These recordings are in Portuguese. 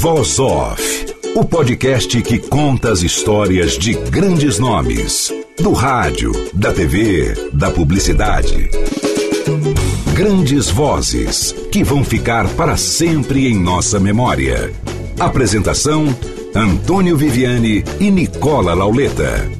Voz Off, o podcast que conta as histórias de grandes nomes, do rádio, da TV, da publicidade. Grandes vozes que vão ficar para sempre em nossa memória. Apresentação: Antônio Viviane e Nicola Lauleta.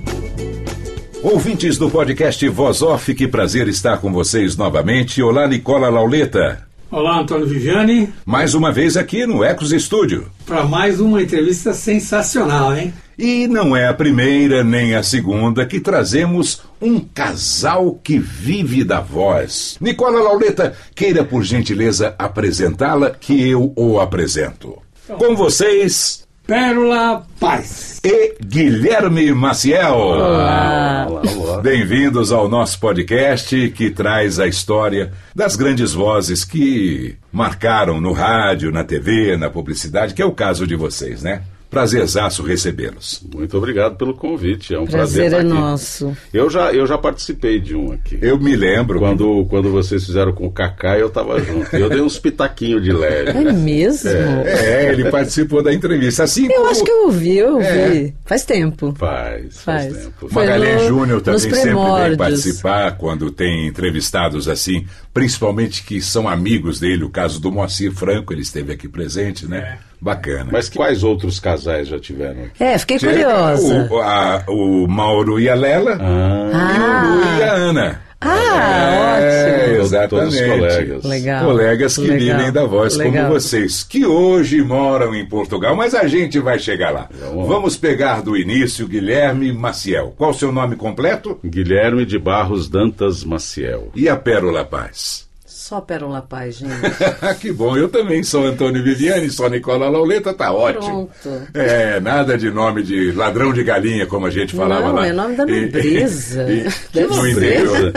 Ouvintes do podcast Voz Off, que prazer estar com vocês novamente. Olá, Nicola Lauleta. Olá, Antônio Viviane. Mais uma vez aqui no Ecos Estúdio. Para mais uma entrevista sensacional, hein? E não é a primeira nem a segunda que trazemos um casal que vive da voz. Nicola Lauleta, queira por gentileza apresentá-la, que eu o apresento. Com vocês, Pérola Paz. E Guilherme Maciel. Olá. olá, olá. Bem-vindos ao nosso podcast que traz a história das grandes vozes que marcaram no rádio, na TV, na publicidade, que é o caso de vocês, né? Prazerzaço recebê-los. Muito obrigado pelo convite. É um prazer, prazer é nosso. Eu já, eu já participei de um aqui. Eu me lembro. Quando, quando vocês fizeram com o Kaká, eu estava junto. Eu dei uns pitaquinhos de leve. É mesmo? É, é, ele participou da entrevista. Assim eu como... acho que eu ouvi, eu ouvi. É. Faz tempo. Faz, faz, faz tempo. Magalhães Júnior também sempre vem participar quando tem entrevistados assim, principalmente que são amigos dele. O caso do Moacir Franco, ele esteve aqui presente, né? É. Bacana. Mas quais outros casais já tiveram aqui? É, fiquei curiosa. O, a, o Mauro e a Lela ah. e o Lu e a Ana. Ah, é, ótimo. Exatamente. Colegas. Legal. Colegas que Legal. vivem da voz Legal. como vocês, que hoje moram em Portugal, mas a gente vai chegar lá. Vamos. Vamos pegar do início Guilherme Maciel. Qual o seu nome completo? Guilherme de Barros Dantas Maciel. E a Pérola Paz? Só Pérola Paz, gente. que bom, eu também sou Antônio Viviane, sou Nicola Lauleta, tá ótimo. Pronto. É, nada de nome de ladrão de galinha, como a gente falava Não, lá. é nome da nobreza. E, e, Deve no ser. interior.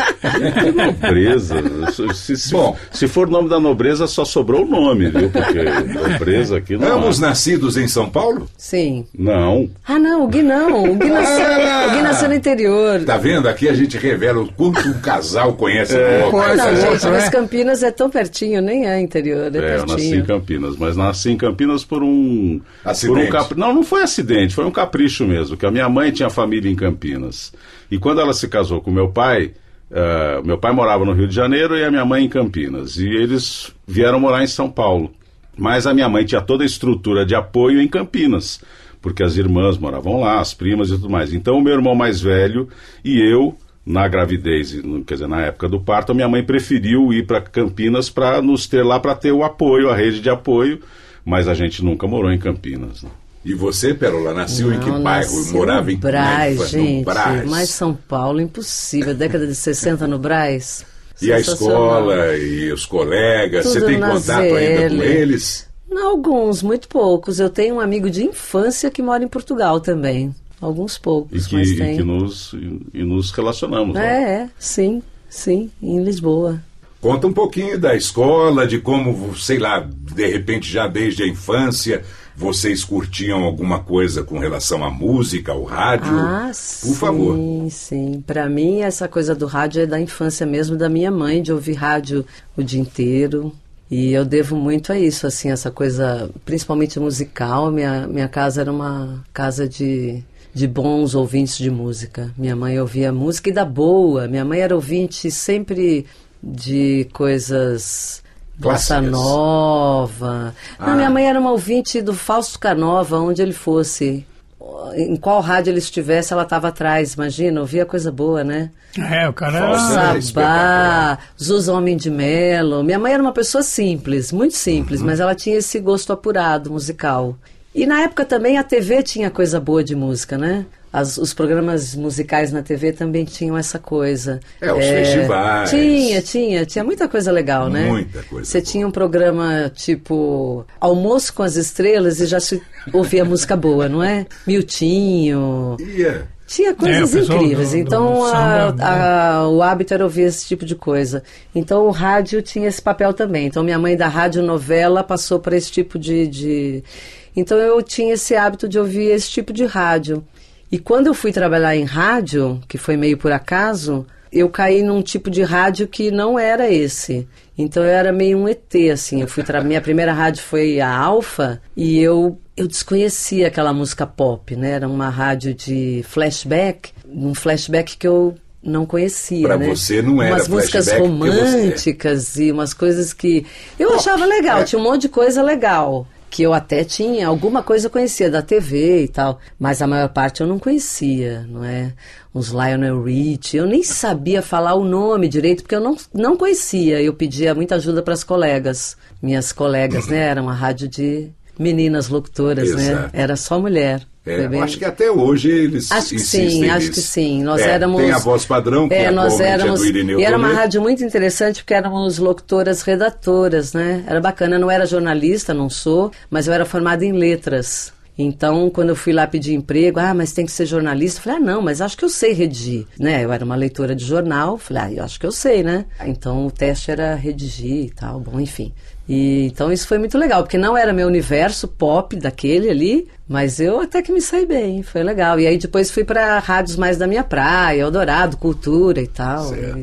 Que nobreza. Se, se, Bom. se for nome da nobreza, só sobrou o nome, viu? Porque nobreza aqui não. Ambos há. nascidos em São Paulo? Sim. Não. Ah, não, o Gui não. O Gui nasceu, Ah! o Gui nasceu no interior. Tá vendo? Aqui a gente revela o quanto um casal conhece É. o Ah, não, outro. gente, mas Campinas é tão pertinho, nem é interior, é, É, eu nasci em pertinho. Campinas, mas nasci em Campinas por um. Acidente. Por um capri... Não, não foi acidente, foi um capricho mesmo, que a minha mãe tinha família em Campinas. E quando ela se casou com meu pai, eh, meu pai morava no Rio de Janeiro e a minha mãe em Campinas. E eles vieram morar em São Paulo. Mas a minha mãe tinha toda a estrutura de apoio em Campinas, porque as irmãs moravam lá, as primas e tudo mais. Então o meu irmão mais velho e eu na gravidez, no- quer dizer, na época do parto, a minha mãe preferiu ir para Campinas para nos ter lá para ter o apoio, a rede de apoio, mas a gente nunca morou em Campinas. né? E você, Pérola, nasceu em que Não, bairro? nasci Morava no em Brás, na infância? gente. No Brás. Mas São Paulo, impossível. Década de 60 no Brás. E a escola e os colegas, você Tudo tem na contato ainda com ZL. eles? Não, Alguns, muito poucos. Eu tenho um amigo de infância que mora em Portugal também. Alguns E poucos, que, mas e tem. que nos, e, e nos relacionamos. lá. É, é, sim, sim, em Lisboa. Conta um pouquinho da escola, de como, sei lá, de repente já desde a infância vocês curtiam alguma coisa com relação à música, ao rádio. Ah, Por sim, favor. sim. Para mim, essa coisa do rádio é da infância mesmo da minha mãe, de ouvir rádio o dia inteiro. E eu devo muito a isso, assim, essa coisa, principalmente musical. Minha, minha casa era uma casa de, de bons ouvintes de música. Minha mãe ouvia música e da boa. Minha mãe era ouvinte sempre de coisas bossa nova. Ah. Não, minha mãe era uma ouvinte do Fausto Canova, onde ele fosse. Em qual rádio ele estivesse, ela estava atrás. Imagina, ouvia coisa boa, né? É, o cara era... Sabá, Zuza Homem de Melo. Minha mãe era uma pessoa simples, muito simples, Uhum. mas ela tinha esse gosto apurado musical. E na época também a TV tinha coisa boa de música, né? as- os programas musicais na TV também tinham essa coisa. É, os festivais. Tinha, tinha, tinha muita coisa legal, né? Muita coisa Você boa. tinha um programa tipo Almoço com as Estrelas e já se ouvia música boa, não é? Miltinho. Ia. Tinha coisas É, o pessoal incríveis. do- do então a- samba, né? a- o hábito era ouvir esse tipo de coisa. Então o rádio tinha esse papel também. Então minha mãe da rádio novela passou para esse tipo de, de. Então eu tinha esse hábito de ouvir esse tipo de rádio. E quando eu fui trabalhar em rádio, que foi meio por acaso, eu caí num tipo de rádio que não era esse. Então eu era meio um ET, assim. Eu fui tra... Minha primeira rádio foi a Alfa e eu, eu desconhecia aquela música pop, né? Era uma rádio de flashback, um flashback que eu não conhecia, Pra né? você não era Umas músicas porque você- românticas e umas coisas que eu achava legal, tinha um monte de coisa legal. Que eu até tinha, alguma coisa eu conhecia da TV e tal, mas a maior parte eu não conhecia, não é? Uns Lionel Rich, eu nem sabia falar o nome direito, porque eu não, não conhecia. Eu pedia muita ajuda para as colegas. Minhas colegas, né? Era uma rádio de meninas locutoras, né? Exato. Era só mulher. É, bem- acho que até hoje eles Acho que sim, acho nisso. que sim. Nós É, éramos. Tem a voz padrão, que é, nós atualmente éramos. é do Irineu e era uma rádio muito interessante porque éramos locutoras redatoras, né? Era bacana. Eu não era jornalista, não sou, mas eu era formada em letras. Então, quando eu fui lá pedir emprego, ah, mas tem que ser jornalista. Eu falei, ah, não, mas acho que eu sei redigir, né? Eu era uma leitora de jornal, falei, ah, eu acho que eu sei, né? Então, o teste era redigir e tal, bom, enfim. E, então, isso foi muito legal, porque não era meu universo pop daquele ali, mas eu até que me saí bem, foi legal. E aí, depois fui para rádios mais da minha praia, Eldorado, Cultura e tal. Certo.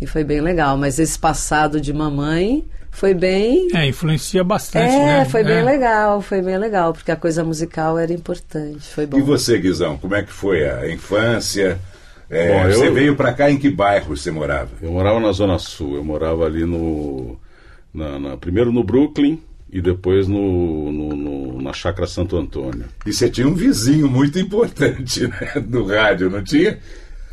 E, e foi bem legal. Mas esse passado de mamãe foi bem É, influencia bastante, é, né? foi bem É. legal, foi bem legal, porque a coisa musical era importante, foi bom. E você, Guizão, como é que foi a infância? É, Bom, eu- Você veio pra cá em que bairro você morava? Eu morava na Zona Sul, eu morava ali no. Na- na- primeiro no Brooklyn e depois no, no- no- na Chácara Santo Antônio. E você tinha um vizinho muito importante né, do rádio, não tinha?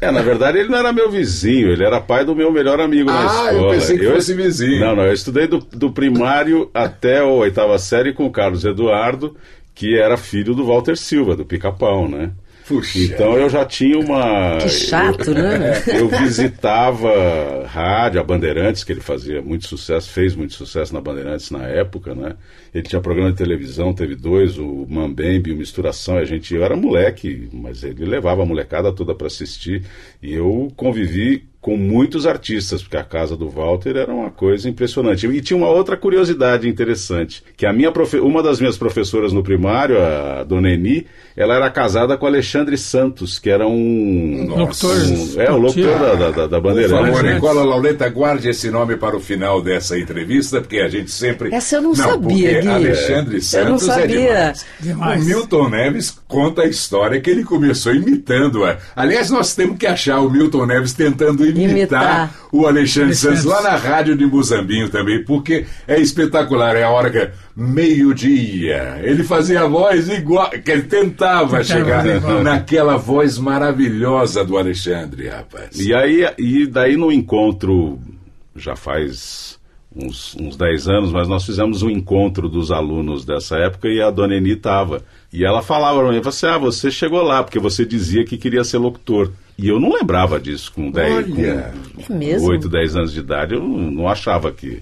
É, na verdade ele não era meu vizinho, ele era pai do meu melhor amigo na Ah, eu escola. pensei que fosse vizinho. Não, não, eu estudei do, do primário até a oitava série com o Carlos Eduardo, que era filho do Walter Silva, do Pica-Pau, né? Puxa. Então eu já tinha uma. Que chato, né? Eu visitava rádio, a Bandeirantes, que ele fazia muito sucesso, fez muito sucesso na Bandeirantes na época, né? Ele tinha programa de televisão, teve dois, o Mambembe e o Misturação, e a gente, eu era moleque, mas ele levava a molecada toda para assistir, e eu convivi com muitos artistas, porque a casa do Walter era uma coisa impressionante. E tinha uma outra curiosidade interessante, que a minha profe- uma das minhas professoras no primário, a dona Eni, ela era casada com Alexandre Santos, que era um... Nossa. Locutor. um- é, o locutor da, da, da, da Por Bandeirantes. favor, né? Nicola Lauleta, guarde esse nome para o final dessa entrevista, porque a gente sempre. Essa eu não porque sabia, Gui. Alexandre Eu Santos não é sabia. demais. Demais. O Milton Neves conta a história que ele começou imitando. a- Aliás, nós temos que achar o Milton Neves tentando imitar, Imitar. o Alexandre Santos Santos. lá na rádio de Muzambinho também, porque é espetacular. É a hora que é meio-dia. Ele fazia a voz igual, que ele tentava chegar naquela voz maravilhosa do Alexandre, rapaz. E aí, e daí no encontro, já faz uns, uns 10 anos, mas nós fizemos um encontro dos alunos dessa época e a dona Eni estava. E ela falava para mim, você, ah, você chegou lá, porque você dizia que queria ser locutor. E eu não lembrava disso com 10, Olha. com É mesmo? 8, 10 anos de idade, eu não, achava que.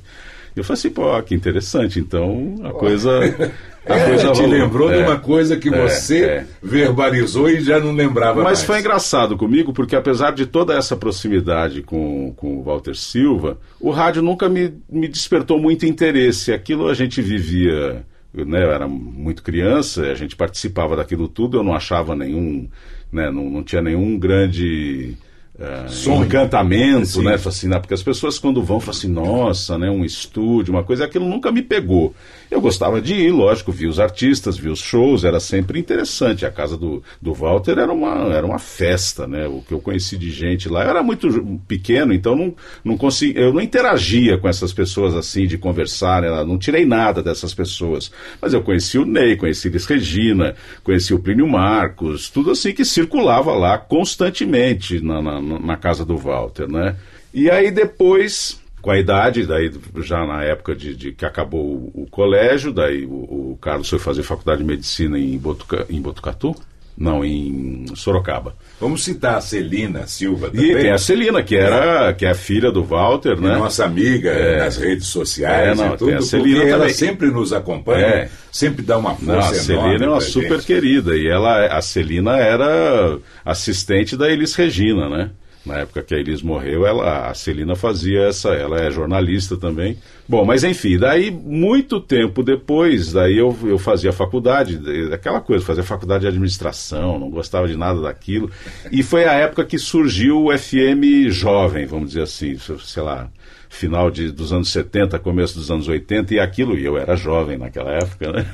Eu falei assim, pô, que interessante, então a coisa. A É, coisa te rolou. lembrou de É. uma coisa que É, você é. verbalizou e já não lembrava Mas mais. foi engraçado comigo, porque apesar de toda essa proximidade com, com o Walter Silva, o rádio nunca me, me despertou muito interesse. Aquilo a gente vivia, né, eu era muito criança, a gente participava daquilo tudo, eu não achava nenhum, né, não, não tinha nenhum grande. Sonho. encantamento, Sim. né? Assim, né? Porque as pessoas quando vão falam assim, nossa, né? Um estúdio, uma coisa, aquilo nunca me pegou. Eu gostava de ir, lógico, vi os artistas, vi os shows, era sempre interessante. A casa do, do Walter era uma, era uma festa, né? O que eu conheci de gente lá, eu era muito pequeno, então não, não consegui, eu não interagia com essas pessoas assim, de conversar, né? não tirei nada dessas pessoas. Mas eu conheci o Ney, conheci Elis Regina, conheci o Plínio Marcos, tudo assim que circulava lá constantemente na, na, na casa do Walter, né? E aí depois com a idade, daí já na época de, de que acabou o, o colégio, daí o, o Carlos foi fazer faculdade de medicina em, Botuca, em Botucatu. Não, em Sorocaba. Vamos citar a Celina Silva também. E tem a Celina, que era que é a filha do Walter, né? Nossa amiga nas redes sociais É, não, e tudo, tem a Celina ela também. sempre nos acompanha, É. sempre dá uma Não, a força Celina é uma super gente. querida e ela, a Celina era assistente da Elis Regina, né? Na época que a Elis morreu, ela, a Celina fazia essa, ela é jornalista também. Bom, mas enfim, daí muito tempo depois, daí eu, eu fazia faculdade, de- aquela coisa, fazia faculdade de administração, não gostava de nada daquilo. E foi a época que surgiu o FM jovem, vamos dizer assim, sei lá, final de, dos anos 70, começo dos anos 80, e aquilo, e eu era jovem naquela época, né?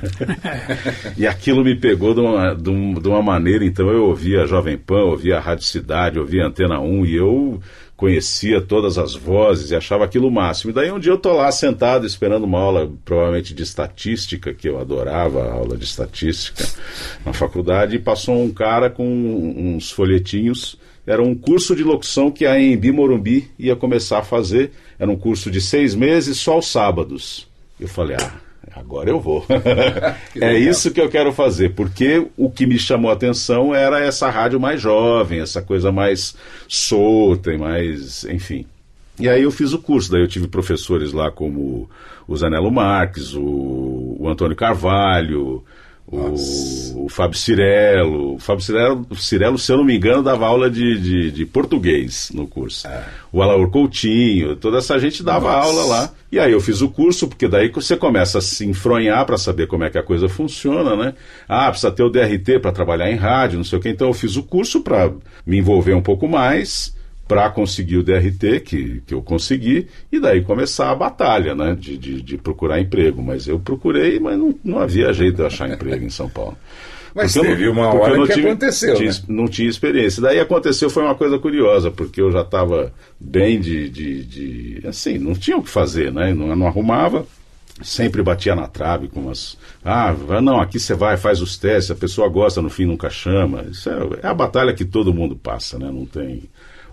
e aquilo me pegou de uma, de, um- de uma maneira, então eu ouvia Jovem Pan, ouvia a Rádio Cidade, ouvia Antena 1, e eu conhecia todas as vozes e achava aquilo o máximo. E daí um dia eu tô lá sentado esperando uma aula, provavelmente de estatística, que eu adorava a aula de estatística na faculdade, e passou um cara com uns folhetinhos era um curso de locução que a Embi Morumbi ia começar a fazer. Era um curso de seis meses, só aos sábados. Eu falei, ah, agora eu vou. é isso que eu quero fazer, porque o que me chamou a atenção era essa rádio mais jovem, essa coisa mais solta e mais, enfim. E aí eu fiz o curso, daí eu tive professores lá como o Zanello Marques, o, o Antônio Carvalho, o, o Fábio Cirello. O Fábio Cirello, Cirello, se eu não me engano, dava aula de, de, de português no curso. O Alaor Coutinho, toda essa gente dava Nossa. aula lá. E aí eu fiz o curso, porque daí você começa a se enfronhar para saber como é que a coisa funciona, né? Ah, precisa ter o DRT para trabalhar em rádio, não sei o quê. Então eu fiz o curso para me envolver um pouco mais para conseguir o DRT, que, que eu consegui, e daí começar a batalha, né, de, de, de procurar emprego. Mas eu procurei, mas não, não havia jeito de achar emprego em São Paulo. Mas Porque teve não- uma hora não que tive- aconteceu, tinha- né? Não tinha experiência. Daí aconteceu, foi uma coisa curiosa, porque eu já estava bem de, de, de- Assim, não tinha o que fazer, né? Não, não arrumava. Sempre batia na trave com umas. Ah, não, aqui você vai, faz os testes, a pessoa gosta, no fim nunca chama. Isso é, é a batalha que todo mundo passa, né? Não tem.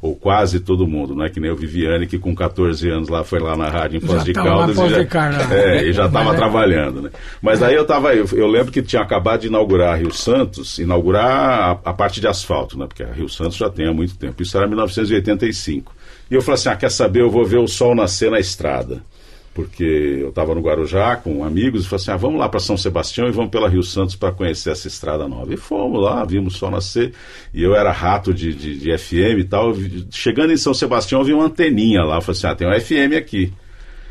Ou quase todo mundo, não é que nem o Viviane, que com 14 anos lá foi lá na rádio em Foz de Caldas. E já, é, e já estava é- trabalhando, né? Mas aí eu tava, eu, eu lembro que tinha acabado de inaugurar Rio Santos, inaugurar a, a parte de asfalto, né? Porque a Rio Santos já tem há muito tempo. Isso era 1985. E eu falei assim: ah, quer saber? Eu vou ver o sol nascer na estrada. Porque eu estava no Guarujá com amigos e falei assim: ah, vamos lá para São Sebastião e vamos pela Rio Santos para conhecer essa estrada nova. E fomos lá, vimos o sol nascer. E eu era rato de, de, de FM e tal. Chegando em São Sebastião, eu vi uma anteninha lá. Eu falei assim: ah, tem um FM aqui.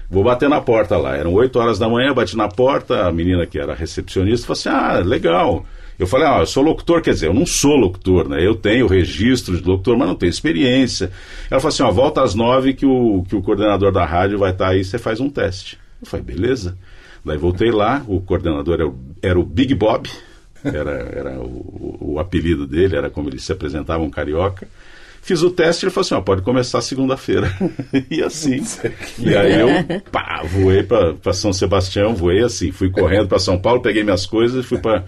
Vou bater na porta lá. Eram 8 horas da manhã, bati na porta, a menina que era recepcionista falou assim: ah, legal. Eu falei, ah, eu sou locutor, quer dizer, eu não sou locutor, né? Eu tenho registro de locutor, mas não tenho experiência. Ela falou assim, ó, volta às nove que o, que o coordenador da rádio vai estar aí, você faz um teste. Eu falei, beleza. Daí voltei lá, o coordenador era o, era o Big Bob, era, era o, o apelido dele, era como ele se apresentava, um carioca. Fiz o teste e ele falou assim, ó, pode começar segunda-feira. e assim. E aí eu, pá, voei para São Sebastião, voei assim, fui correndo para São Paulo, peguei minhas coisas e fui para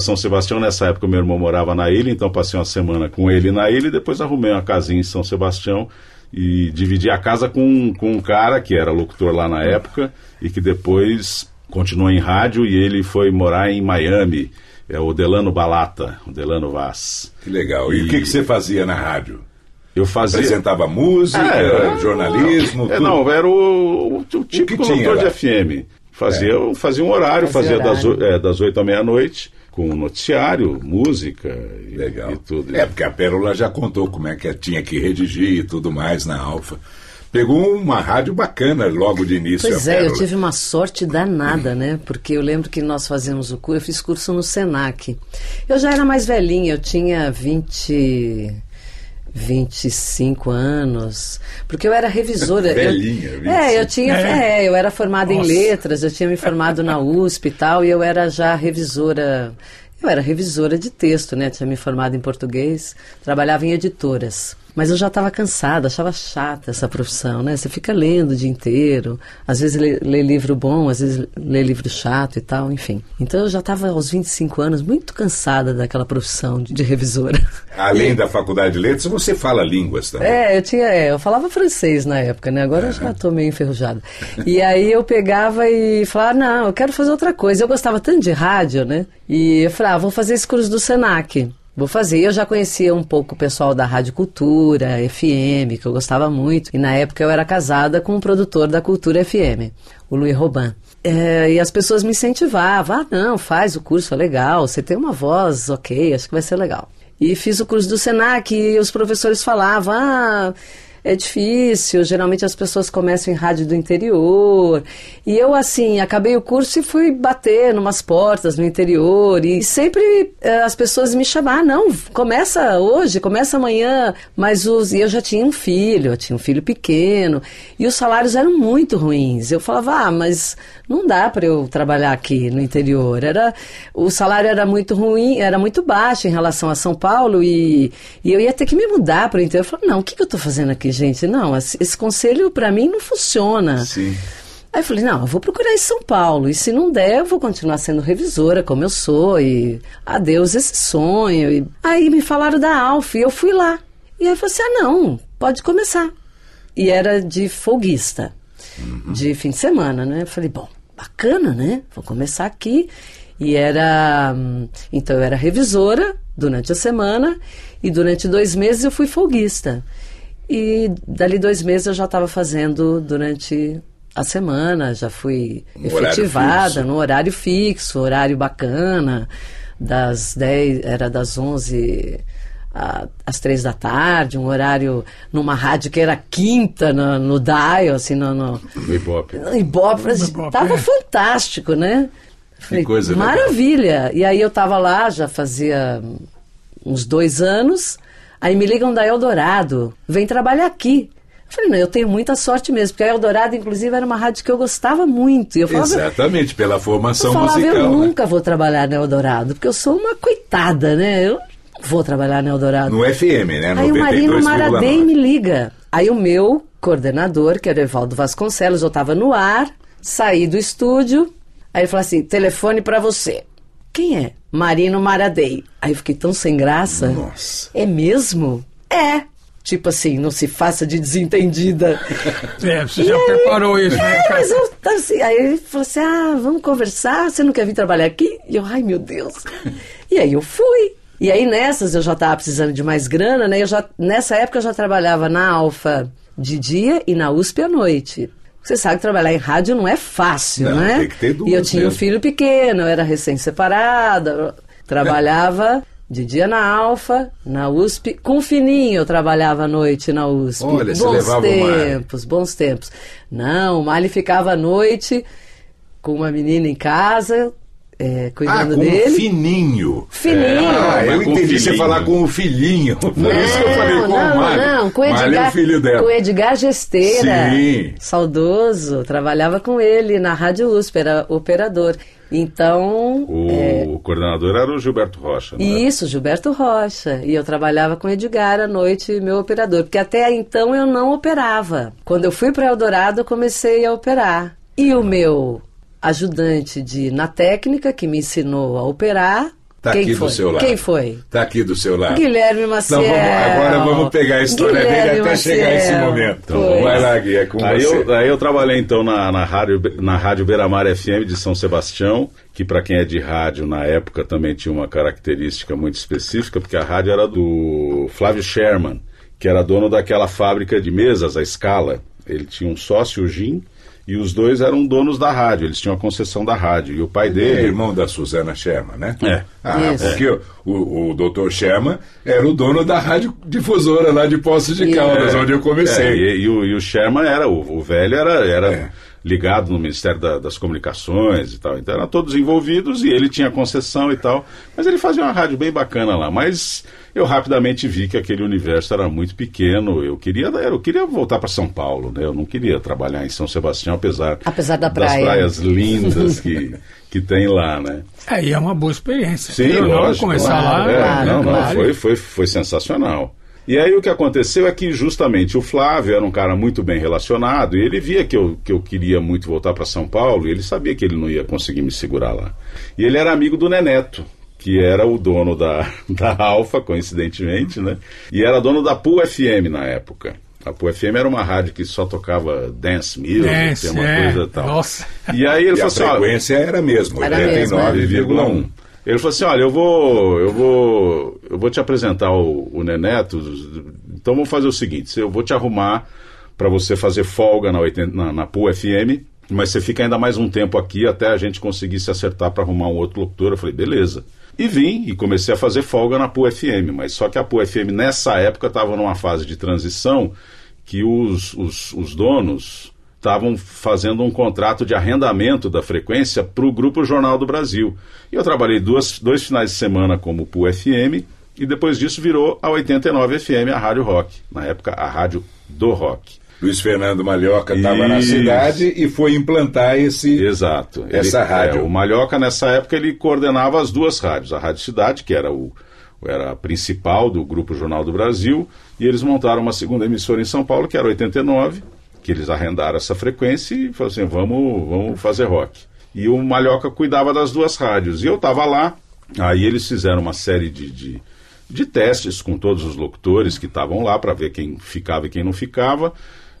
São Sebastião. Nessa época meu irmão morava na ilha, então passei uma semana com ele na ilha e depois arrumei uma casinha em São Sebastião e dividi a casa com, com um cara que era locutor lá na época e que depois continuou em rádio e ele foi morar em Miami. É o Delano Balata, o Delano Vaz. Que legal. E, E- o que, que você fazia na rádio? Eu fazia. Apresentava música, É, jornalismo, É, tudo? não, era o, o, o típico tinha locutor de FM. Fazia, fazia um horário, Fazia fazia, das, horário. é, das 8 à meia-noite, com noticiário, música e, Legal. e tudo. É, porque a Pérola já contou como é que tinha que redigir e tudo mais na Alfa. Pegou uma rádio bacana logo de início. Pois a é, eu tive uma sorte danada, né? Porque eu lembro que nós fazíamos o curso, eu fiz curso no Senac. Eu já era mais velhinha, eu tinha 20, 25 anos, porque eu era revisora. eu- Velhinha, 25. É, eu tinha, É. é, eu era formada Nossa. em letras, eu tinha me formado na USP e tal, e eu era já revisora. Eu era revisora de texto, né? Tinha me formado em português, trabalhava em editoras. Mas eu já estava cansada, achava chata essa profissão, né? Você fica lendo o dia inteiro, às vezes lê, lê livro bom, às vezes lê livro chato e tal, enfim. Então eu já estava aos 25 anos muito cansada daquela profissão de, de revisora. Além da faculdade de letras, você fala línguas também. É, eu tinha, é, eu falava francês na época, né? Agora eu já tô meio enferrujada. E aí eu pegava e falava, não, eu quero fazer outra coisa. Eu gostava tanto de rádio, né? E eu falei, ah, vou fazer esse curso do Senac. Vou fazer. Eu já conhecia um pouco o pessoal da Rádio Cultura, FM, que eu gostava muito. E na época eu era casada com um produtor da Cultura FM, o Luiz Roban. É, e as pessoas me incentivavam. Ah, não, faz o curso, é legal. Você tem uma voz, ok, acho que vai ser legal. E fiz o curso do Senac e os professores falavam, ah é difícil, geralmente as pessoas começam em rádio do interior. E eu, assim, acabei o curso e fui bater numas portas no interior. E sempre eh, as pessoas me chamavam, ah, não, começa hoje, começa amanhã. Mas os. E eu já tinha um filho, eu tinha um filho pequeno. E os salários eram muito ruins. Eu falava, ah, mas não dá para eu trabalhar aqui no interior. Era, o salário era muito ruim, era muito baixo em relação a São Paulo. E, e eu ia ter que me mudar para o interior. Eu falei, não, o que, que eu estou fazendo aqui? Gente, não, esse conselho para mim não funciona. Sim. Aí eu falei, não, eu vou procurar em São Paulo. E se não der, eu vou continuar sendo revisora, como eu sou. E adeus esse sonho. E... Aí me falaram da Alf e eu fui lá. E aí eu falei assim, ah, não, pode começar. E era de folguista, uhum. de fim de semana, né? Eu falei, bom, bacana, né? Vou começar aqui. E era. Hum, então eu era revisora durante a semana e durante dois meses eu fui folguista. E dali dois meses eu já estava fazendo durante a semana, já fui um efetivada no horário fixo, horário bacana, das 10, era das 11 às três da tarde, um horário numa rádio que era quinta no, no dial, assim, no, no, no Ibope. No Ibope, tava é. fantástico, né? Falei, que coisa Maravilha! Legal. E aí eu estava lá, já fazia uns dois anos, Aí me ligam da Eldorado, vem trabalhar aqui. Eu falei, não, eu tenho muita sorte mesmo, porque a Eldorado, inclusive, era uma rádio que eu gostava muito. E eu falava, Exatamente, pela formação eu falava, musical. Eu né? nunca vou trabalhar na Eldorado, porque eu sou uma coitada, né? Eu vou trabalhar na Eldorado. No FM, né? Aí o Marino Maradei me liga. Aí o meu coordenador, que era o Evaldo Vasconcelos, eu estava no ar, saí do estúdio, aí ele falou assim, telefone para você. Quem é? Marino Maradei. Aí eu fiquei tão sem graça. Nossa. É mesmo? É. Tipo assim, não se faça de desentendida. É, você e já aí, preparou isso, né? É, mas eu, assim, aí ele falou assim: ah, vamos conversar, você não quer vir trabalhar aqui? E eu, ai meu Deus. e aí eu fui. E aí nessas eu já estava precisando de mais grana, né? Eu já, nessa época eu já trabalhava na Alfa de dia e na USP à noite. Você sabe que trabalhar em rádio não é fácil, não, né? Tem que ter duas e eu tinha mesmo. um filho pequeno, eu era recém-separada, trabalhava de dia na Alfa, na USP, com o Fininho eu trabalhava à noite na USP. Olha, bons tempos, bons tempos. Não, o Mali ficava à noite com uma menina em casa, é, cuidando ah, com dele. fininho. Fininho. Ah, eu entendi você falar com o filhinho. Por não, isso que eu falei com não, o Mário. Não, com o Edgar, Mário é o filho dela. Com o Edgar Gesteira. Sim. Saudoso. Trabalhava com ele na Rádio USP, era operador. Então. O, é... o coordenador era o Gilberto Rocha, né? Isso, Gilberto Rocha. E eu trabalhava com o Edgar à noite, meu operador. Porque até então eu não operava. Quando eu fui para Eldorado, eu comecei a operar. E o meu ajudante de na técnica que me ensinou a operar. Tá Quem aqui foi? do seu lado. Quem foi? Tá aqui do seu lado. Guilherme Maciel. Então, vamos, agora vamos pegar a história Guilherme dele até Maciel. chegar esse momento. Então, vai lá, Gui, é com aí você. Eu, aí eu trabalhei então na, na, rádio, na Rádio Beira-Mar FM de São Sebastião, que para quem é de rádio na época também tinha uma característica muito específica, porque a rádio era do Flávio Sherman, que era dono daquela fábrica de mesas, a Escala. Ele tinha um sócio, o Jim, e os dois eram donos da rádio, eles tinham a concessão da rádio. E o pai dele. É irmão da Suzana Sherman, né? É. Ah, Isso. porque o, o, o doutor Sherman era o dono da rádio difusora lá de Poços de. Caldas, onde eu comecei. É, e, e o, e o Sherman era, o, o velho era, era É. ligado no Ministério da- das Comunicações e tal. Então eram todos envolvidos e ele tinha concessão e tal. Mas ele fazia uma rádio bem bacana lá. Mas eu rapidamente vi que aquele universo era muito pequeno. Eu queria, eu queria voltar para São Paulo, né? Eu não queria trabalhar em São Sebastião, apesar, Apesar da das praia. praias lindas que, que tem lá, né? Aí é uma boa experiência. Sim, Eu não lógico. começar claro, lá. é, claro, não, não, claro. foi, foi, foi sensacional. E aí o que aconteceu é que justamente o Flávio era um cara muito bem relacionado e ele via que eu, que eu queria muito voltar para São Paulo e ele sabia que ele não ia conseguir me segurar lá. E ele era amigo do Neneto, que era o dono da, da Alfa, coincidentemente, né? E era dono da Pool FM na época. A Pool FM era uma rádio que só tocava dance music, Dance, uma é. coisa e tal. Nossa. E aí ele E a falou assim, ó, frequência era mesmo, Era mesmo, 89,1. Ele falou assim, olha, eu vou, eu vou, eu vou te apresentar o, o Neneto, então vamos fazer o seguinte, eu vou te arrumar para você fazer folga na, 80, na, na PUL FM, mas você fica ainda mais um tempo aqui até a gente conseguir se acertar para arrumar um outro locutor. Eu falei, beleza. E vim e comecei a fazer folga na PUL FM, mas só que a PUL FM nessa época estava numa fase de transição que os, os, os donos estavam fazendo um contrato de arrendamento da frequência para o Grupo Jornal do Brasil. E eu trabalhei duas, dois finais de semana como PUL FM e depois disso virou a 89 FM, a Rádio Rock. Na época, a Rádio do Rock. Luiz Fernando Malhoca estava na cidade e foi implantar esse. Exato. Essa rádio. é, o Malhoca, nessa época, ele coordenava as duas rádios. A Rádio Cidade, que era, o, era a principal do Grupo Jornal do Brasil, e eles montaram uma segunda emissora em São Paulo, que era 89, que eles arrendaram essa frequência e falaram assim, vamos, vamos fazer rock. E o Malhoca cuidava das duas rádios. E eu estava lá, aí eles fizeram uma série de, de, de testes com todos os locutores que estavam lá para ver quem ficava e quem não ficava.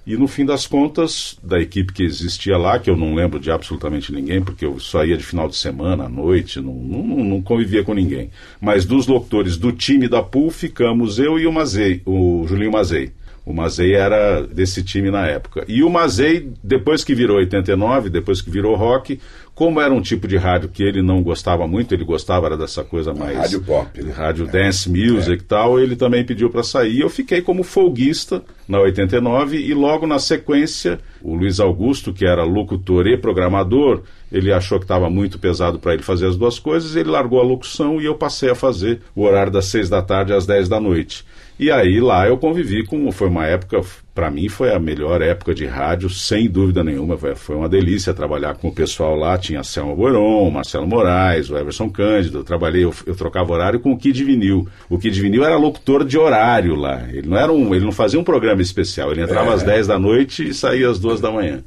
E no fim das contas, da equipe que existia lá, que eu não lembro de absolutamente ninguém, porque eu só ia de final de semana, à noite, não, não, não convivia com ninguém. Mas dos locutores do time da PUL, ficamos eu e o Mazei, o Julinho Mazei. O Mazei era desse time na época. E o Mazei, depois que virou 89, depois que virou rock, como era um tipo de rádio que ele não gostava muito, ele gostava era dessa coisa mais. Rádio pop, né? Rádio dance music e tal, ele também pediu para sair. Eu fiquei como folguista na 89 e logo na sequência, o Luiz Augusto, que era locutor e programador, ele achou que estava muito pesado para ele fazer as duas coisas, ele largou a locução e eu passei a fazer o horário das seis da tarde às 10 da noite. E aí lá eu convivi com. Foi uma época, para mim, foi a melhor época de rádio, sem dúvida nenhuma. Foi, uma delícia trabalhar com o pessoal lá. Tinha Selma Boron, Marcelo Moraes, o Everson Cândido. Eu trabalhei, eu, eu trocava horário com o Kid Vinil. O Kid Vinil era locutor de horário lá. Ele não, era um, ele não fazia um programa especial. Ele entrava É. às 10 da noite e saía às 2 da manhã.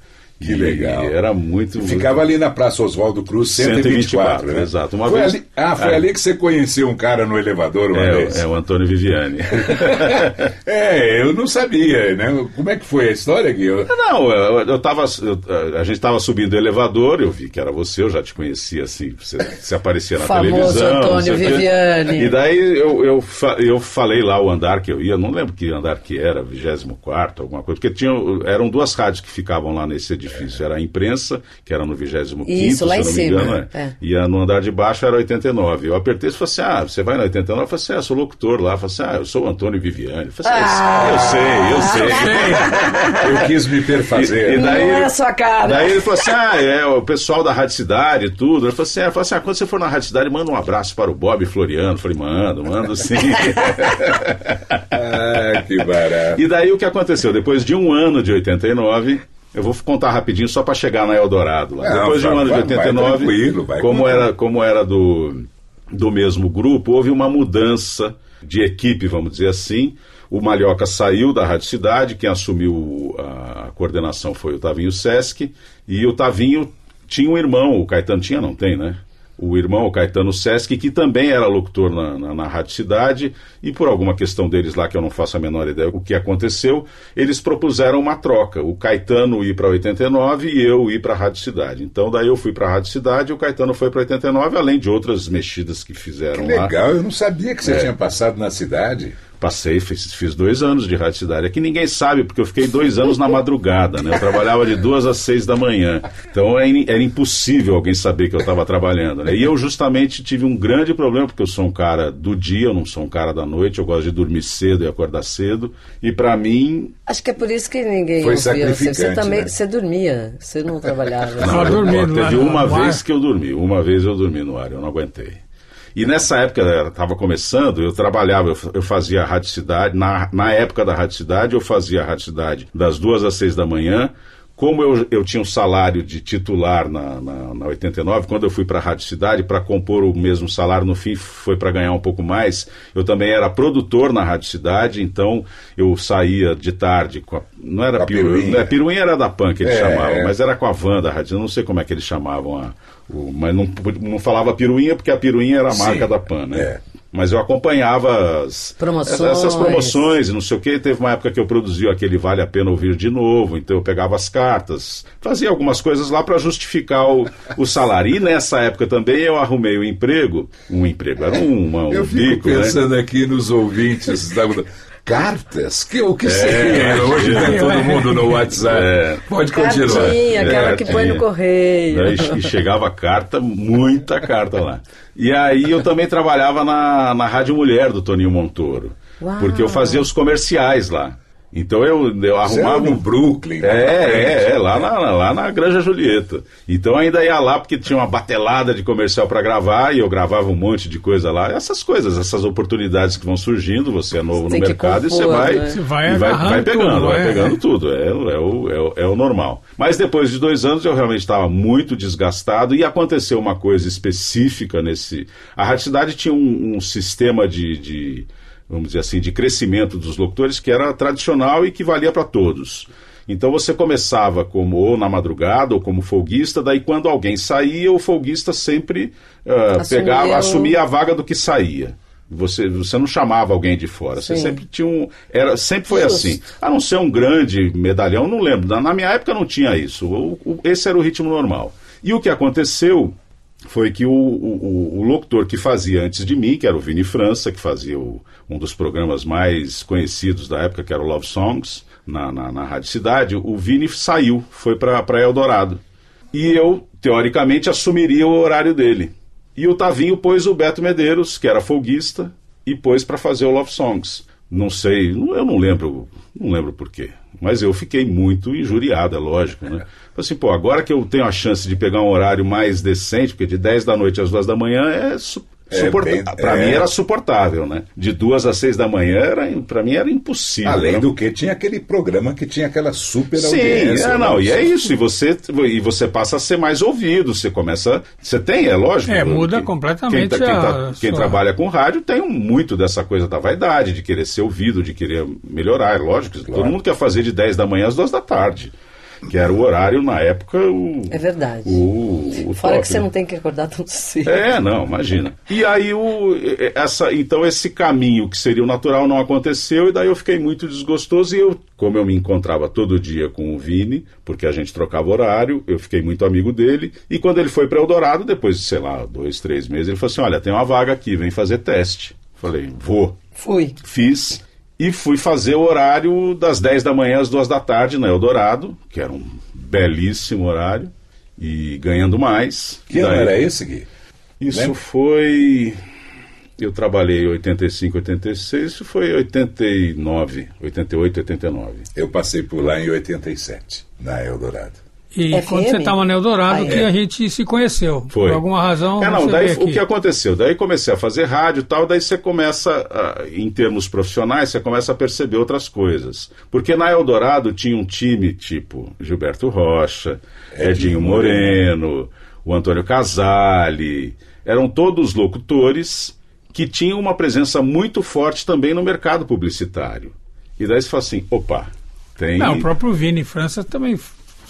Que E legal. Era muito. Ficava ali na Praça Oswaldo Cruz, 124, 124, né? exato. Uma Foi vez- ali- ah, foi É. ali que você conheceu um cara no elevador uma É, vez. é o Antônio Viviani. É, eu não sabia, né? Como é que foi a história, Gui? Eu- Não, eu, eu tava. eu- a gente estava subindo o elevador, eu vi que era você, eu já te conhecia assim, você, você aparecia na Famoso televisão. Antônio. Viviani. E daí eu, eu, fa- eu falei lá o andar que eu ia, não lembro que andar que era, 24, alguma coisa, porque tinha, eram duas rádios que ficavam lá nesse edifício. Era a imprensa, que era no 25, Isso, lá se em eu não me cima, engano, é. é. E a- no andar de baixo era 89. Eu apertei e falei assim: ah, você vai na 89? Eu falei assim: ah, eu sou locutor lá. Eu falei assim: ah, eu sou o Antônio Viviani. Eu falei assim: Ah, eu sei, eu sei. Eu quis me perfazer. E- e daí- Não é a sua cara. Daí ele falou assim: ah, é o pessoal da Rádio Cidade e tudo. Ele falou assim: ah, falou assim, ah, quando você for na Rádio Cidade, manda um abraço para o Bob Floriano. Eu falei, mando, mando sim. Ah, que barato. e daí o que aconteceu? Depois de um ano de 89. Eu vou contar rapidinho só para chegar na Eldorado. Lá. Não, Depois de um vai- ano de vai- 89, vai vai como, com- era, como era do, do mesmo grupo, houve uma mudança de equipe, vamos dizer assim. O Malhoca saiu da Rádio Cidade, quem assumiu a, a coordenação foi o Tavinho Sesc, e o Tavinho tinha um irmão, o Caetano tinha, não tem, né? O irmão, o Caetano Sesc, que também era locutor na, na, na Rádio Cidade, e por alguma questão deles lá, que eu não faço a menor ideia o que aconteceu, eles propuseram uma troca. O Caetano ir para 89 e eu ir para a Rádio Cidade. Então, daí eu fui para a Rádio Cidade e o Caetano foi para 89, além de outras mexidas que fizeram Que lá. legal, eu não sabia que você É. tinha passado na cidade. Passei, fiz, fiz dois anos de rádio cidade. Aqui ninguém sabe, porque eu fiquei dois anos na madrugada, né? Eu trabalhava de duas às seis da manhã. Então era, in- era impossível alguém saber que eu estava trabalhando, né? E eu justamente tive um grande problema, porque eu sou um cara do dia, eu não sou um cara da noite, eu gosto de dormir cedo e acordar cedo. E para mim, Acho que é por isso que ninguém Foi ouvia você. Você sacrificante, também né? você dormia, você não trabalhava. Tava eu- ó, teve uma vez que eu dormi, uma vez eu dormi no ar, eu não aguentei. E nessa época, estava começando, eu trabalhava, eu, eu fazia a Rádio Cidade, na, na época da Rádio Cidade, eu fazia a Rádio Cidade das duas às seis da manhã. Como eu, eu tinha um salário de titular na, na, na 89, quando eu fui para a Rádio Cidade, para compor o mesmo salário, no fim foi para ganhar um pouco mais. Eu também era produtor na Rádio Cidade, então eu saía de tarde com a. Não era piruinha. É, piruinha era da PAN que eles É, chamavam, é. mas era com a van da rádio. Eu não sei como é que eles chamavam a. o- mas não, não falava piruinha porque a piruinha era a marca Sim, da PAN, né? é. Mas eu acompanhava as, Promoções. essas promoções e não sei o que. Teve uma época que eu produzia aquele Vale a Pena Ouvir de Novo, então eu pegava as cartas, fazia algumas coisas lá para justificar o, o salário. E nessa época também eu arrumei um emprego, um emprego, era um, uma, um Eu fico bico, né? pensando aqui nos ouvintes da Cartas? Que, o que seria? É, Hoje tem todo mundo no WhatsApp. É. Pode continuar. Cartinha, aquela É, que põe no correio. Né, E, e chegava carta, muita carta lá. E aí eu também trabalhava na, na Rádio Mulher do Toninho Montoro. Uau. Porque eu fazia os comerciais lá. Então eu, eu Você arrumava. no Brooklyn. lá na É, frente. é, é, lá na, lá na Granja Julieta. Então ainda ia lá porque tinha uma batelada de comercial para gravar e eu gravava um monte de coisa lá. Essas coisas, essas oportunidades que vão surgindo, você é novo Tem no mercado e compor, você vai, né? Você vai e vai, vai pegando, tudo, vai é. pegando tudo. É, é, o, é, o, é o- normal. Mas depois de dois anos eu realmente estava muito desgastado e aconteceu uma coisa específica nesse. A Rádio Cidade tinha um, um sistema de, de, vamos dizer assim, de crescimento dos locutores que era tradicional e que valia para todos. Então você começava como ou na madrugada ou como folguista, daí quando alguém saía, o folguista sempre ah, Assumia pegava, o- assumia a vaga do que saía. Você, você não chamava alguém de fora, você Sim. sempre tinha um. Era, sempre foi Justo. assim. A não ser um grande medalhão, não lembro. Na, na minha época não tinha isso. O- o- esse era o ritmo normal. E o que aconteceu foi que o, o- o- locutor que fazia antes de mim, que era o Vini França, que fazia o- um dos programas mais conhecidos da época, que era o Love Songs, na, na, na Rádio Cidade, o Vini saiu, foi para Eldorado. E eu, teoricamente, assumiria o horário dele. E o Tavinho pôs o Beto Medeiros, que era folguista, e pôs para fazer o Love Songs. Não sei, não- eu não lembro, não lembro por quê. Mas eu fiquei muito injuriado, é lógico, né? Falei assim, pô, agora que eu tenho a chance de pegar um horário mais decente, porque de 10 da noite às 2 da manhã é, su É bem- Para é. mim era suportável, né? De 2 às 6 da manhã, era, para mim era impossível. Além né? do que tinha aquele programa que tinha aquela super Sim, audiência. é, não, né? e é isso, e você, e você passa a ser mais ouvido, você começa, você tem, é lógico. É, muda quem- completamente Quem, tá- quem, tá- a quem sua- trabalha com rádio tem muito dessa coisa da vaidade, de querer ser ouvido, de querer melhorar, é lógico, todo mundo quer fazer de 10 da manhã às 2 da tarde, que era o horário, na época, o... É verdade. O, o Fora top, que você né? não tem que acordar tão cedo. É, não, imagina. E aí o essa então esse caminho que seria o natural não aconteceu e daí eu fiquei muito desgostoso e eu, como eu me encontrava todo dia com o Vini, porque a gente trocava horário, eu fiquei muito amigo dele e quando ele foi para Eldorado, depois de sei lá dois, três meses, ele falou assim, olha, tem uma vaga aqui, vem fazer teste. Falei, vou. Fui. Fiz e fui fazer o horário das 10 da manhã às 2 da tarde na Eldorado, que era um belíssimo horário, e ganhando mais. Que ano Daí- era esse, Gui? isso Lembra? foi. Eu trabalhei em 85, 86, isso foi 89, 88, 89. Eu passei por lá em 87, na Eldorado. E FM? quando você estava no Eldorado, Ah, é. que a gente se conheceu. Foi. Por alguma razão. É, não, daí o que aconteceu? Daí comecei a fazer rádio e tal, daí você começa, a- em termos profissionais, você começa a perceber outras coisas. Porque na Eldorado tinha um time tipo Gilberto Rocha, Edinho Edinho Moreno, o Antônio Casale, eram todos locutores que tinham uma presença muito forte também no mercado publicitário. E daí você fala assim, opa, tem... Não, o próprio Vini França também.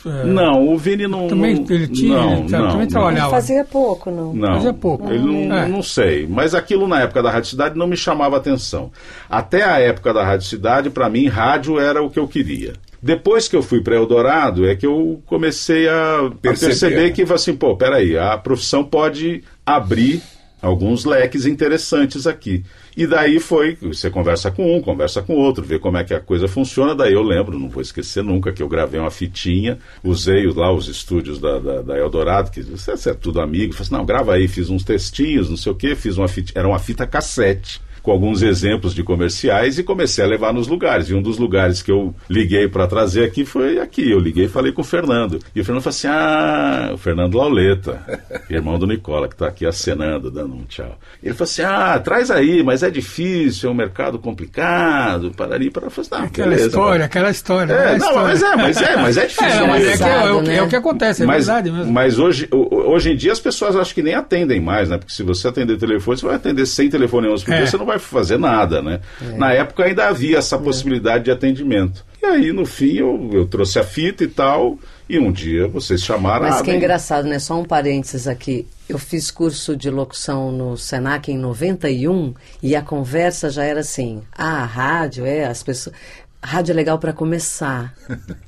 É, Não, o Vini não... Também não- ele tinha, não, ele também não, trabalhava. Fazia pouco, não. Não, Fazia pouco. Ele não, É. não sei. Mas aquilo na época da Rádio Cidade não me chamava atenção. Até a época da Rádio Cidade, para mim, rádio era o que eu queria. Depois que eu fui para Eldorado, é que eu comecei a, a Perceber, perceber né? que, assim, pô, peraí, a profissão pode abrir alguns leques interessantes aqui. E daí foi, você conversa com um, conversa com outro, vê como é que a coisa funciona. Daí eu lembro, não vou esquecer nunca, que eu gravei uma fitinha, usei lá os estúdios da, da, da Eldorado, que você é tudo amigo, falei assim, não, grava aí, fiz uns textinhos, não sei o quê, fiz uma fita, era uma fita cassete com alguns exemplos de comerciais e comecei a levar nos lugares. E um dos lugares que eu liguei para trazer aqui foi aqui. Eu liguei e falei com o Fernando. E o Fernando falou assim: Ah, o Fernando Lauleta, irmão do Nicola, que está aqui acenando, dando um tchau. Ele falou assim: Ah, traz aí, mas é difícil, é um mercado complicado, parari, para. Eu falei assim, não, Aquela beleza, história, mas- aquela história. É, não, história. mas é, mas é, mas é difícil. É, mas é, que é, é o- né? é o que acontece, é mas, verdade mesmo. mas hoje, hoje em dia as pessoas acho que nem atendem mais, né? Porque se você atender telefone, você vai atender sem telefonemas por É. dia, você não vai fazer nada, né? Na época ainda havia É. essa possibilidade de atendimento. E aí, no fim, eu, eu trouxe a fita e tal, E um dia vocês chamaram. Mas ah, que bem, engraçado, né? Só um parênteses aqui. Eu fiz curso de locução no Senac em 91 e a conversa já era assim: ah, a rádio é as pessoas. Rádio é legal para começar.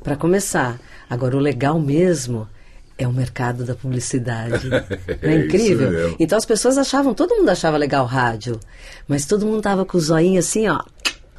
para começar. Agora, o legal mesmo é o mercado da publicidade. Não É é incrível? Então as pessoas achavam, todo mundo achava legal rádio, mas todo mundo tava com o zoinho assim, ó.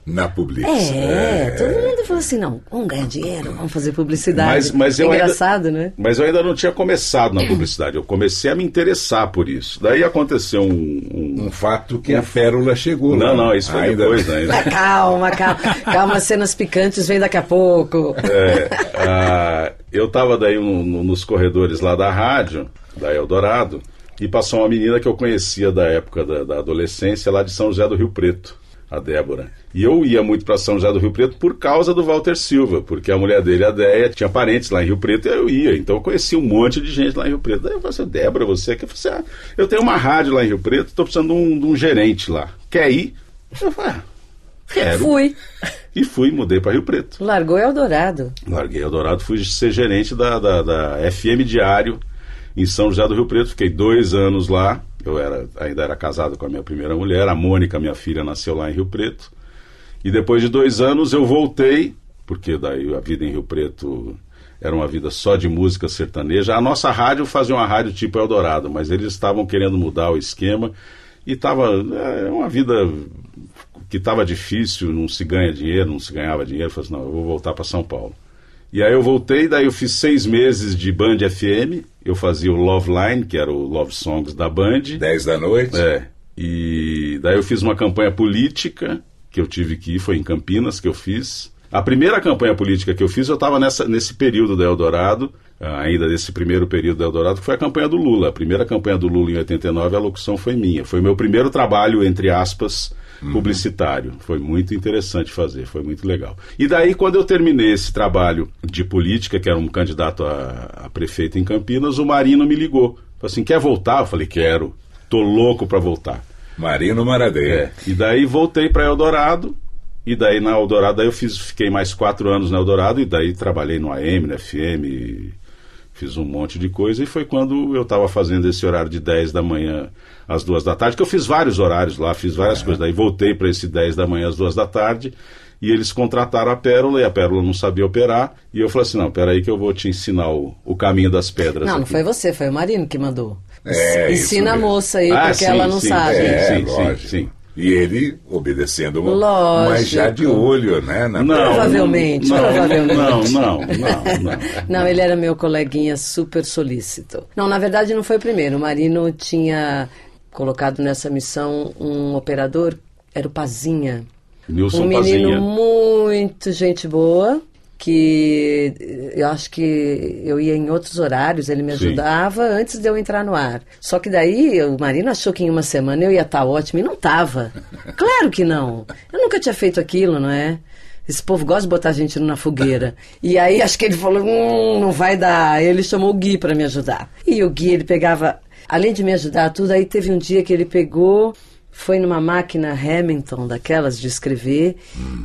Na Publix. É, todo mundo falou assim, não, vamos ganhar dinheiro, vamos fazer publicidade. Mas, mas eu Engraçado, ainda, né? Mas eu ainda não tinha começado na publicidade. Eu comecei a me interessar por isso. Daí aconteceu um. um- Um fato que a pérola chegou. Não, lá. não, isso foi Ainda- depois, né? Ah, Calma, calma. Calma, cenas picantes vem daqui a pouco. É, ah, eu estava daí no- nos corredores lá da rádio, da Eldorado, e passou uma menina que eu conhecia da época da, da adolescência, lá de São José do Rio Preto, a Débora. E eu ia muito para São José do Rio Preto por causa do Walter Silva, porque a mulher dele, a Déia, tinha parentes lá em Rio Preto e eu ia. Então eu conhecia um monte de gente lá em Rio Preto. Daí eu falei assim, Débora, você quer? Eu falei assim, ah, eu tenho uma rádio lá em Rio Preto, estou precisando de um, de um gerente lá. Quer ir? Eu falei, ah, quero. Fui. E fui, mudei para Rio Preto. Largou Eldorado. Larguei Eldorado, fui ser gerente da, da, da FM Diário em São José do Rio Preto. Fiquei dois anos lá. Eu era, ainda era casado com a minha primeira mulher. A Mônica, minha filha, nasceu lá em Rio Preto. E depois de dois anos eu voltei, porque daí a vida em Rio Preto era uma vida só de música sertaneja. A nossa rádio fazia uma rádio tipo Eldorado, mas eles estavam querendo mudar o esquema e estava é, uma vida que estava difícil, não se ganha dinheiro, não se ganhava dinheiro. Eu falei assim, não, eu vou voltar para São Paulo. E aí eu voltei, daí eu fiz seis meses de Band FM, eu fazia o Love Line, que era o Love Songs da Band. 10 da noite. É. E daí eu fiz uma campanha política que eu tive que ir, foi em Campinas que eu fiz. A primeira campanha política que eu fiz, eu estava nesse período da Eldorado, ah, ainda desse primeiro período da Eldorado, que foi a campanha do Lula. A primeira campanha do Lula em 89, a locução foi minha. Foi meu primeiro trabalho, entre aspas, publicitário. Foi muito interessante fazer, foi muito legal. E daí, quando eu terminei esse trabalho de política, que era um candidato a, a prefeito em Campinas, o Marino me ligou. Falou assim, quer voltar? Eu falei, quero. Tô louco para voltar. Marino Maradeia. É. E daí voltei para Eldorado. E daí na Eldorado daí eu fiz, fiquei mais quatro anos na Eldorado e daí trabalhei no AM, no FM, fiz um monte de coisa. E foi quando eu estava fazendo esse horário de 10 da manhã às duas da tarde, que eu fiz vários horários lá, fiz várias coisas. Daí voltei para esse 10 da manhã às duas da tarde. E eles contrataram a Pérola e a Pérola não sabia operar. E eu falei assim: não, peraí que eu vou te ensinar o, o caminho das pedras. Não, não aqui. foi você, foi o Marino que mandou. É, Ensina a moça aí, Ah, porque sim, ela não sim, sabe. É, Sim, sim, lógico. sim. E ele obedecendo, uma- Lógico. mas já de olho, né? Na Não, Provavelmente, não, provavelmente. Não, não, não, não. Não, ele era meu coleguinha super solícito. Não, na verdade não foi o primeiro. O Marino tinha colocado nessa missão um operador, era o Pazinha. Nilson um menino Pazinha. muito gente boa, que eu acho que eu ia em outros horários, ele me Sim. ajudava antes de eu entrar no ar. Só que daí o Marino achou que em uma semana eu ia estar ótimo e não estava. Claro que não. Eu nunca tinha feito aquilo, não é? Esse povo gosta de botar a gente na fogueira. E aí acho que ele falou, hum, não vai dar. Ele chamou o Gui para me ajudar. E o Gui, ele pegava, além de me ajudar tudo, aí teve um dia que ele pegou, foi numa máquina Hamilton, daquelas de escrever,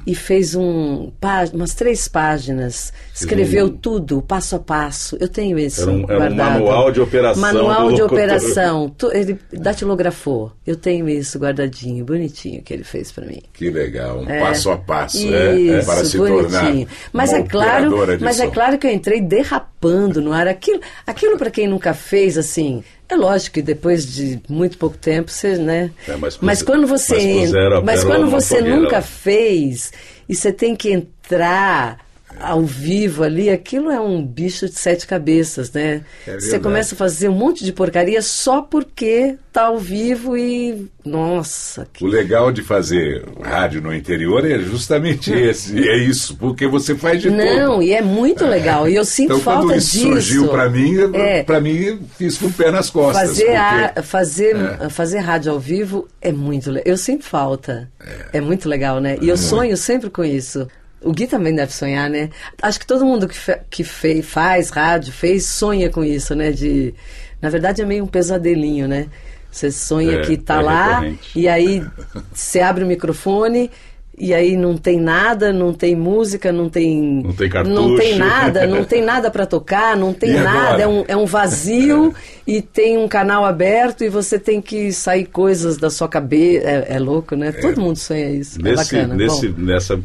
e fez um, umas três páginas. Escreveu um- tudo, passo a passo. Eu tenho isso Era um- era um guardado. manual de operação Manual de operação. Ele datilografou. Eu tenho isso guardadinho, bonitinho, que ele fez para mim. Que legal, um É. passo a passo Isso, né? para se tornar bonitinho. Mas é claro, mas é som. claro que eu entrei derrapando no ar. Aquilo, aquilo para quem nunca fez, assim, é lógico que depois de muito pouco tempo você, né? É, mas mas, quando você, mas mas quando você nunca lá. fez e você tem que entrar ao vivo ali, aquilo é um bicho de sete cabeças, né? É você começa a fazer um monte de porcaria só porque tá ao vivo e nossa, que O legal de fazer rádio no interior é justamente esse, é isso, porque você faz de Não, tudo. e é muito legal. E eu sinto Então, falta quando isso disso. surgiu para mim, É. para mim fiz com o pé nas costas. Fazer, porque- a- fazer, fazer rádio ao vivo é muito legal. Eu sinto falta. É. muito legal, né? E eu sonho sempre com isso. O Gui também deve sonhar, né? Acho que todo mundo que, que fe- faz rádio, fez, sonha com isso, né? De, na verdade é meio um pesadelinho, né? Você sonha É, que tá é lá recorrente. e aí você abre o microfone E aí não tem nada, não tem música, não tem. Não tem cartucho. Não tem nada, não tem nada para tocar, não tem E nada. agora? É um, é um vazio e tem um canal aberto e você tem que sair coisas da sua cabeça. É, é louco, né? Todo mundo sonha isso. Nesse, é bacana. nesse, Bom, nessa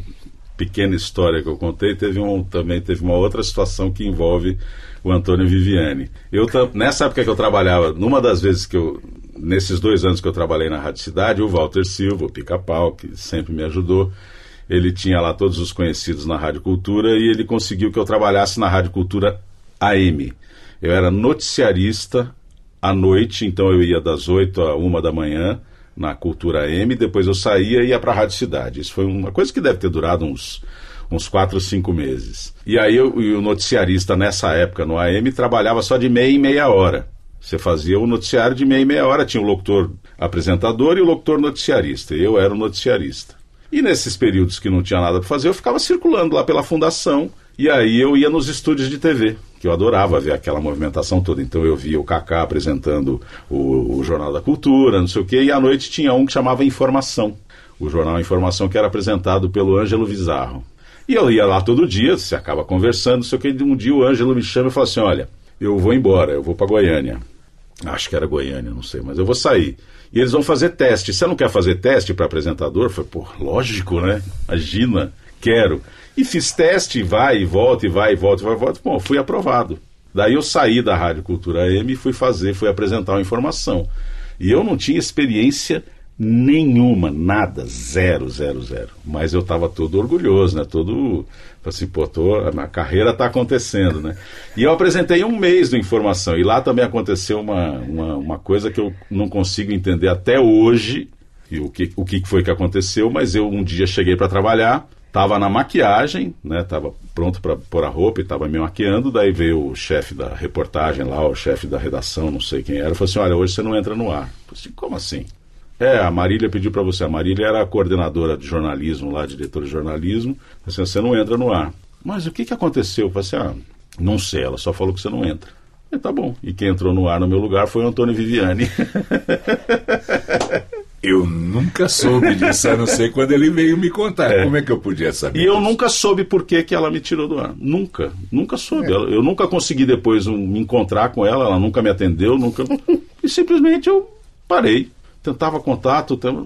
pequena história que eu contei, teve um, também teve uma outra situação que envolve o Antônio Viviani. Eu, nessa época que eu trabalhava, numa das vezes que eu, nesses dois anos que eu trabalhei na Rádio Cidade, o Walter Silva, o Pica-Pau, que sempre me ajudou, ele tinha lá todos os conhecidos na Rádio Cultura e ele conseguiu que eu trabalhasse na Rádio Cultura AM. Eu era noticiarista à noite, então eu ia das 8 a 1 da manhã na Cultura M, depois eu saía e ia para a Rádio Cidade. Isso foi uma coisa que deve ter durado uns uns 4 ou 5 meses. E aí eu- e o noticiarista nessa época no AM trabalhava só de meia em meia hora. Você fazia o noticiário de meia em meia hora, tinha o locutor apresentador e o locutor noticiarista. e Eu era o noticiarista. E nesses períodos que não tinha nada para fazer, eu ficava circulando lá pela fundação e aí eu ia nos estúdios de TV, que eu adorava ver aquela movimentação toda. Então eu via o Kaká apresentando o, o Jornal da Cultura, não sei o quê, e à noite tinha um que chamava Informação, o jornal Informação que era apresentado pelo Ângelo Vizarro. E eu ia lá todo dia, você acaba conversando, não sei o quê, um dia o Ângelo me chama e fala assim, olha, eu vou embora, eu vou para Goiânia. Acho que era Goiânia, não sei, mas eu vou sair. E eles vão fazer teste. Você não quer fazer teste para apresentador? Falei, pô, lógico, né? Imagina, quero. E fiz teste, vai e volta, e vai e volta, e vai e volta. Bom, fui aprovado. Daí eu saí da Rádio Cultura M e fui fazer, fui apresentar uma informação. E eu não tinha experiência nenhuma, nada, zero, zero, zero. Mas eu estava todo orgulhoso, né? Todo assim, pô, tô, a minha carreira está acontecendo, né? E eu apresentei um mês do Informação e lá também aconteceu uma, uma, uma coisa que eu não consigo entender até hoje e o que, o que foi que aconteceu, mas eu um dia cheguei para trabalhar, estava na maquiagem, né? Tava pronto para pôr a roupa e estava me maquiando, daí veio o chefe da reportagem lá, o chefe da redação, não sei quem era, falou assim, olha, hoje você não entra no ar. Eu assim, como assim? É, a Marília pediu para você. A Marília era a coordenadora de jornalismo lá, diretora de jornalismo. Assim, você não entra no ar. Mas o que, que aconteceu? Eu falei assim, ah, não sei, ela só falou que você não entra. E tá bom. E quem entrou no ar no meu lugar foi o Antônio Viviani. Eu nunca soube disso, a não ser quando ele veio me contar. É. Como é que eu podia saber? E eu nunca soube por que, que ela me tirou do ar. Nunca. Nunca soube. Ela- Eu nunca consegui depois um, me encontrar com ela, ela nunca me atendeu, nunca. E simplesmente eu parei. Tentava contato, tentava-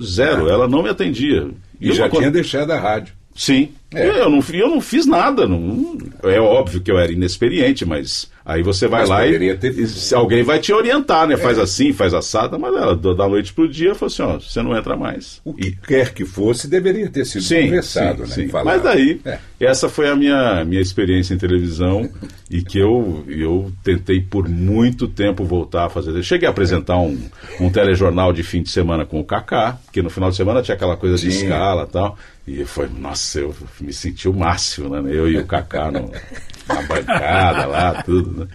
zero. Ela não me atendia. E eu já tinha deixado a rádio. Sim. É. Eu, não, eu não fiz nada. Não, é óbvio que eu era inexperiente, mas aí você vai Mas lá e, ter- e alguém vai te orientar, né? Faz assim, faz assada, mas ela, da noite pro dia, falou assim, ó, você não entra mais. O que quer que fosse, deveria ter sido conversado, sim, né? sim. Mas daí, É. essa foi a minha, minha experiência em televisão e que eu, eu tentei por muito tempo voltar a fazer. Eu cheguei a apresentar um, um telejornal de fim de semana com o Kaká, que no final de semana tinha aquela coisa de Sim. escala e tal. E foi, nossa, eu me senti o máximo, né? Eu e o Kaká no, na bancada lá, tudo, né?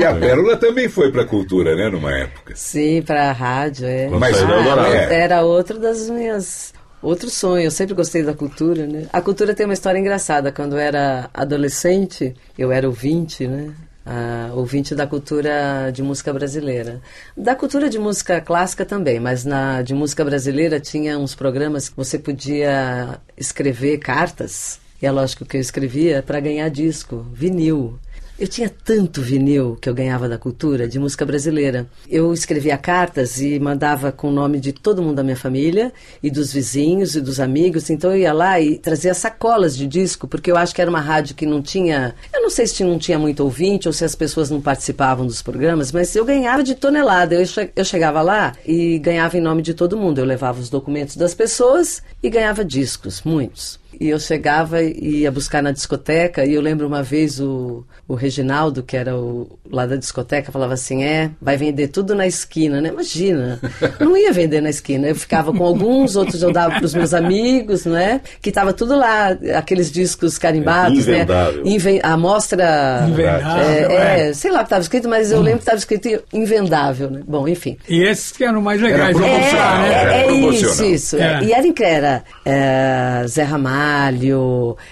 E a Pérola também foi para a cultura, né? Numa época. Sim, para a rádio, é. Mas Ah, é. Era outro das minhas. Outro sonho, eu sempre gostei da cultura, né? A cultura tem uma história engraçada. Quando eu era adolescente, eu era ouvinte, né? Ah, ouvinte da cultura de música brasileira. Da cultura de música clássica também, mas na de música brasileira tinha uns programas que você podia escrever cartas. E é lógico que eu escrevia para ganhar disco, vinil. Eu tinha tanto vinil que eu ganhava da cultura, de música brasileira. Eu escrevia cartas e mandava com o nome de todo mundo da minha família, e dos vizinhos e dos amigos. Então eu ia lá e trazia sacolas de disco, porque eu acho que era uma rádio que não tinha. Eu não sei se não tinha muito ouvinte ou se as pessoas não participavam dos programas, mas eu ganhava de tonelada. Eu, che- eu chegava lá e ganhava em nome de todo mundo. Eu levava os documentos das pessoas e ganhava discos, muitos. E eu chegava e ia buscar na discoteca, e eu lembro uma vez o, o Reginaldo, que era o lá da discoteca, falava assim: é, vai vender tudo na esquina, né? Imagina, não ia vender na esquina. Eu ficava com alguns, outros eu dava para os meus amigos, né? Que tava tudo lá, aqueles discos carimbados, né? Invendável. Inven a mostra. Invendável, É, é, sei lá o que estava escrito, mas eu lembro que estava escrito invendável, né? Bom, enfim. E esses que eram mais legais comprar, É, né? era é isso, isso. É. E era. Era é, Zé Ramalho,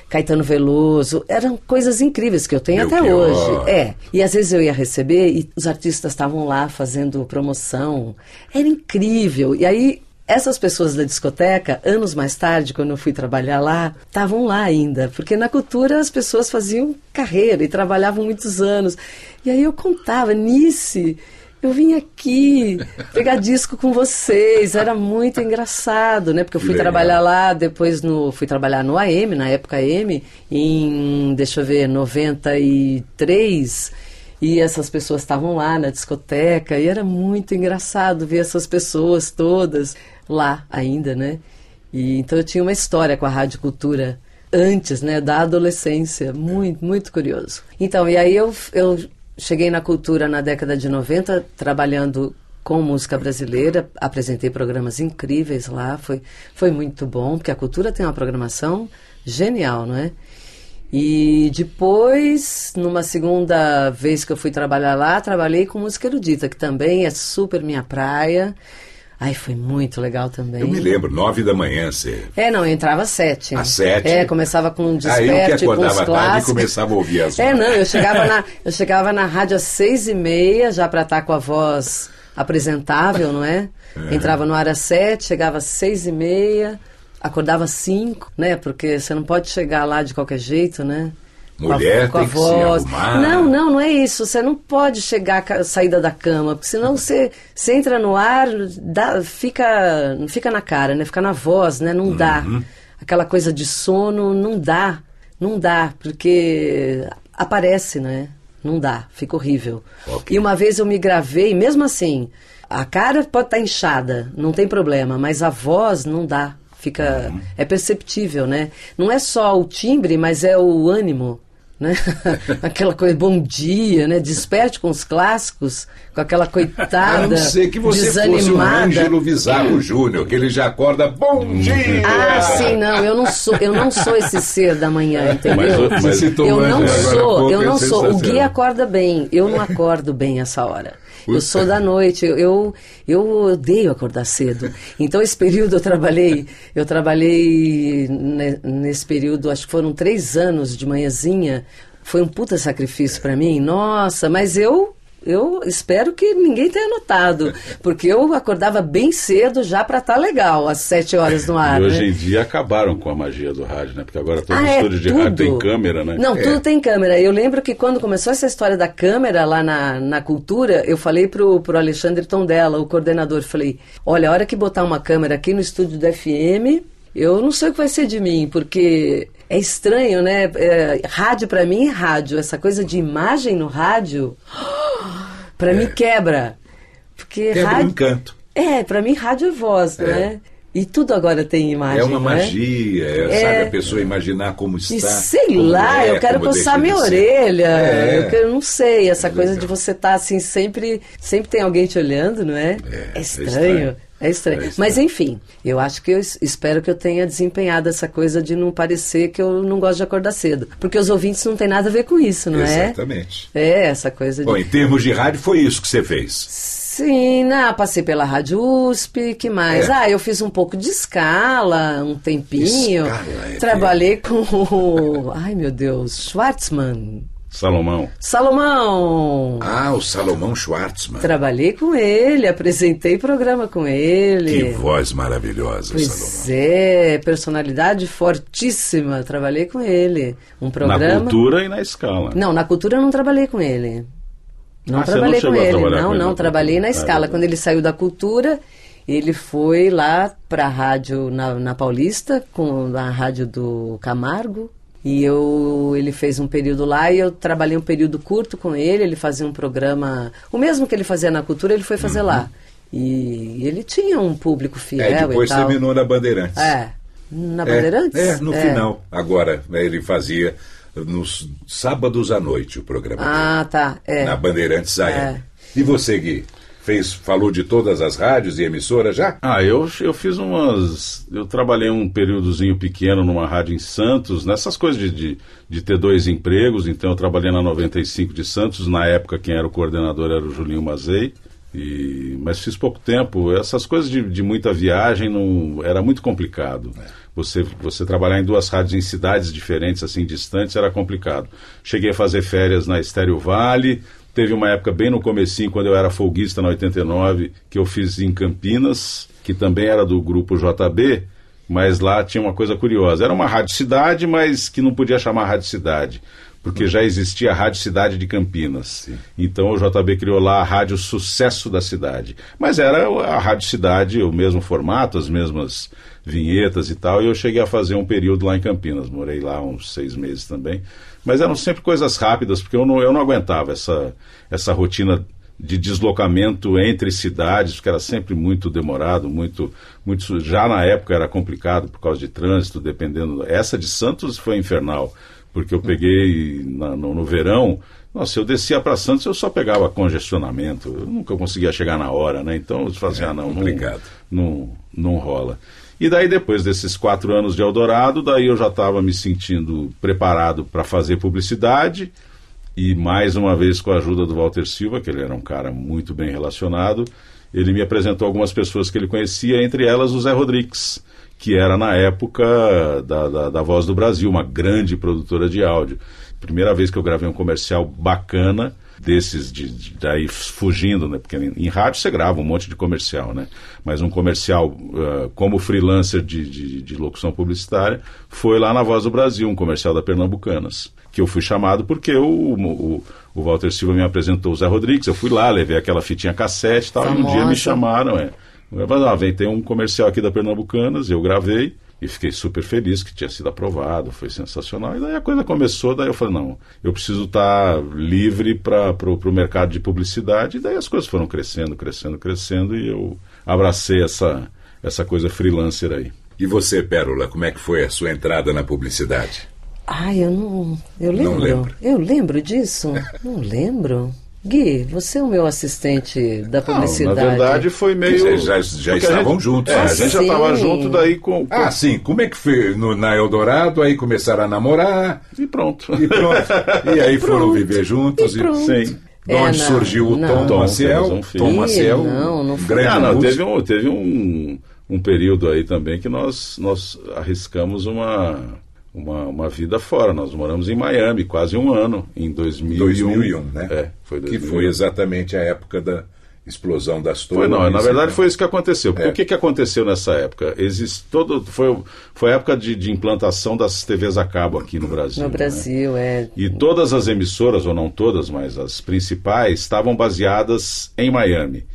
Caetano Veloso. Eram coisas incríveis que eu tenho até Belchior. hoje. É. E às vezes eu ia receber e os artistas estavam lá fazendo promoção. Era incrível. E aí essas pessoas da discoteca, anos mais tarde, quando eu fui trabalhar lá, estavam lá ainda, porque na cultura as pessoas faziam carreira e trabalhavam muitos anos. E aí eu contava, Nice, eu vim aqui pegar disco com vocês, era muito engraçado, né? Porque eu fui Legal. trabalhar lá, depois no, fui trabalhar no AM, na época AM, em, deixa eu ver, 93, e essas pessoas estavam lá na discoteca, e era muito engraçado ver essas pessoas todas lá ainda, né? E, então eu tinha uma história com a Rádio Cultura antes, né, da adolescência, muito, muito curioso. Então, e aí eu, eu cheguei na cultura na década de 90, trabalhando com música brasileira, apresentei programas incríveis lá, foi, foi muito bom, porque a cultura tem uma programação genial, não é? E depois, numa segunda vez que eu fui trabalhar lá, trabalhei com música erudita, que também é super minha praia. Ai, foi muito legal também. Eu me lembro, nove da manhã, você. É, não, eu entrava às sete. Às sete? É, começava com um Aí desperte, eu que com acordava tarde e clássicos. começava a ouvir as É, não, eu chegava na, eu chegava na rádio às seis e meia, já para estar com a voz apresentável, não é? Entrava no ar às sete, chegava às seis e meia, acordava às cinco, né? Porque você não pode chegar lá de qualquer jeito, né? Com a- Mulher com a tem que se voz. Não, não, não é isso. Você não pode chegar saída da cama, porque senão você, você entra no ar, dá, fica, não fica na cara, né? Fica na voz, né? Não dá. Uhum. Aquela coisa de sono, não dá. Não dá, porque aparece, né? Não dá, fica horrível. Ok. E uma vez eu me gravei, mesmo assim, a cara pode estar inchada, não tem problema, mas a voz não dá. Fica. Uhum. É perceptível, né? Não é só o timbre, mas é o ânimo. Né? aquela coisa, bom dia, né? Desperte com os clássicos, com aquela coitada. A não ser que você fosse o desanimada. Ângelo Bizarro Júnior, que ele já acorda, bom dia! Ah, sim, não, eu não sou, eu não sou esse ser da manhã, entendeu? Mas citou eu o não sou, eu é não sou. O Gui acorda bem, eu não acordo bem essa hora. Eu sou da noite, eu, eu, odeio acordar cedo. Então, esse período eu trabalhei, eu trabalhei ne- nesse período, acho que foram três anos de manhãzinha. Foi um puta sacrifício pra mim, nossa, mas eu eu espero que ninguém tenha notado, porque eu acordava bem cedo já pra estar legal, às sete horas no ar. E hoje né? em dia acabaram com a magia do rádio, né? Porque agora todo Ah, é, estúdio de tudo. rádio tem câmera, né? Não, É. tudo tem câmera. Eu lembro que quando começou essa história da câmera lá na, na cultura, eu falei pro, pro Alexandre Tondela, o coordenador, falei, olha, a hora que botar uma câmera aqui no estúdio do FM, eu não sei o que vai ser de mim, porque é estranho, né? É, rádio pra mim é rádio. Essa coisa de imagem no rádio, pra mim quebra. Porque É. Quebra rádio... encanto. É, pra mim rádio é voz, né? E tudo agora tem imagem, É uma não é? magia, é, É. sabe? A pessoa imaginar como está. E sei lá, é, eu quero coçar minha orelha. É. Eu, que- eu não sei, essa É coisa legal. de você estar assim, sempre, sempre tem alguém te olhando, não é? É, é estranho. estranho. É estranho. É estranho. Mas enfim, eu acho que eu es- espero que eu tenha desempenhado essa coisa de não parecer que eu não gosto de acordar cedo. Porque os ouvintes não tem nada a ver com isso, não é? Exatamente. É, essa coisa de. Bom, em termos de rádio, foi isso que você fez. Sim, não, passei pela Rádio USP, que mais? É. Ah, eu fiz um pouco de escala, um tempinho. Escala, é Trabalhei com o. Ai, meu Deus, Schwartzman. Salomão. Salomão! Ah, o Salomão Schwartzman. Trabalhei com ele, apresentei programa com ele. Que voz maravilhosa, Pois Salomão. é, personalidade fortíssima. Trabalhei com ele. Um Na programa. cultura e na escala. Não, na cultura eu não trabalhei com ele. Não Ah, você trabalhei não com ele. Não, com ele não, na trabalhei na Ah, escala. é. Quando ele saiu da cultura, ele foi lá para a rádio na, na Paulista, com a rádio do Camargo. E eu, ele fez um período lá e eu trabalhei um período curto com ele. Ele fazia um programa, o mesmo que ele fazia na cultura, ele foi fazer lá. E ele tinha um público fiel É, depois e tal. terminou na Bandeirantes. É, na É, Bandeirantes? É, no final. Agora, né, ele fazia nos sábados à noite o programa Ah, tá. dele, É. na Bandeirantes AM. É. E você, Gui? Fez, falou de todas as rádios e emissoras já? Ah, eu, eu fiz umas. Eu trabalhei um períodozinho pequeno numa rádio em Santos, nessas coisas de, de, de ter dois empregos. Então, eu trabalhei na 95 de Santos. Na época, quem era o coordenador era o Julinho Mazei. E, mas fiz pouco tempo. Essas coisas de, de muita viagem não, era muito complicado. Você, você trabalhar em duas rádios em cidades diferentes, assim, distantes, era complicado. Cheguei a fazer férias na Estéreo Vale, Teve uma época bem no comecinho, quando eu era folguista na 89, que eu fiz em Campinas, que também era do grupo JB, mas lá tinha uma coisa curiosa. Era uma rádio cidade, mas que não podia chamar rádio cidade, porque já existia a Rádio Cidade de Campinas. Então o JB criou lá a Rádio Sucesso da Cidade. Mas era a Rádio Cidade, o mesmo formato, as mesmas vinhetas e tal, e eu cheguei a fazer um período lá em Campinas. Morei lá uns seis meses também. Mas eram sempre coisas rápidas, porque eu não, eu não aguentava essa, essa rotina de deslocamento entre cidades, porque era sempre muito demorado, muito, muito. Já na época era complicado por causa de trânsito, dependendo. Essa de Santos foi infernal, porque eu peguei na, no, no verão. Nossa, eu descia para Santos, eu só pegava congestionamento, eu nunca conseguia chegar na hora, né? Então eu fazia, ah, não, não, não, não rola. E daí, depois desses quatro anos de Eldorado, daí eu já estava me sentindo preparado para fazer publicidade. E mais uma vez, com a ajuda do Walter Silva, que ele era um cara muito bem relacionado, ele me apresentou algumas pessoas que ele conhecia, entre elas o Zé Rodrigues, que era na época da, da, da Voz do Brasil, uma grande produtora de áudio. Primeira vez que eu gravei um comercial bacana desses de, de daí fugindo, né? Porque em, rádio você grava um monte de comercial, né? Mas um comercial uh, como freelancer de, de, de, locução publicitária foi lá na Voz do Brasil, um comercial da Pernambucanas, que eu fui chamado porque o, o, o Walter Silva me apresentou o Zé Rodrigues, eu fui lá, levei aquela fitinha cassete e tal, Famosa. e um dia me chamaram, é. Eu falei, ah, vem, tem um comercial aqui da Pernambucanas, eu gravei, e fiquei super feliz que tinha sido aprovado, foi sensacional. E daí a coisa começou, daí eu falei, não, eu preciso estar livre para o mercado de publicidade. E daí as coisas foram crescendo, crescendo, crescendo, e eu abracei essa, essa coisa freelancer aí. E você, Pérola, como é que foi a sua entrada na publicidade? Ai, eu não. Eu lembro. Não lembro. Eu lembro disso? não lembro. Gui, você é o meu assistente da publicidade. Não, na verdade foi meio. Vocês já, já estavam gente, juntos. É, a gente já estava junto daí com, com, Ah, sim. Como é que foi no, na Eldorado? Aí começaram a namorar. E pronto. E pronto. e aí foram viver juntos. E, pronto. E, sim. De é, onde surgiu o Tom, Tom Maciel? Um Tom Maciel. Não, não foi. Ah, não, teve um, teve um, um período aí também que nós, nós arriscamos uma uma, uma vida fora. Nós moramos em Miami quase um ano, em 2001. 2001, né? É, foi 2001. Que foi exatamente a época da explosão das torres. Foi não, na verdade foi isso que aconteceu. Porque é. o que, que aconteceu nessa época? Existe todo, foi, foi a época de, de implantação das TVs a cabo aqui no Brasil. No Brasil, né? é. E todas as emissoras, ou não todas, mas as principais, estavam baseadas em Miami.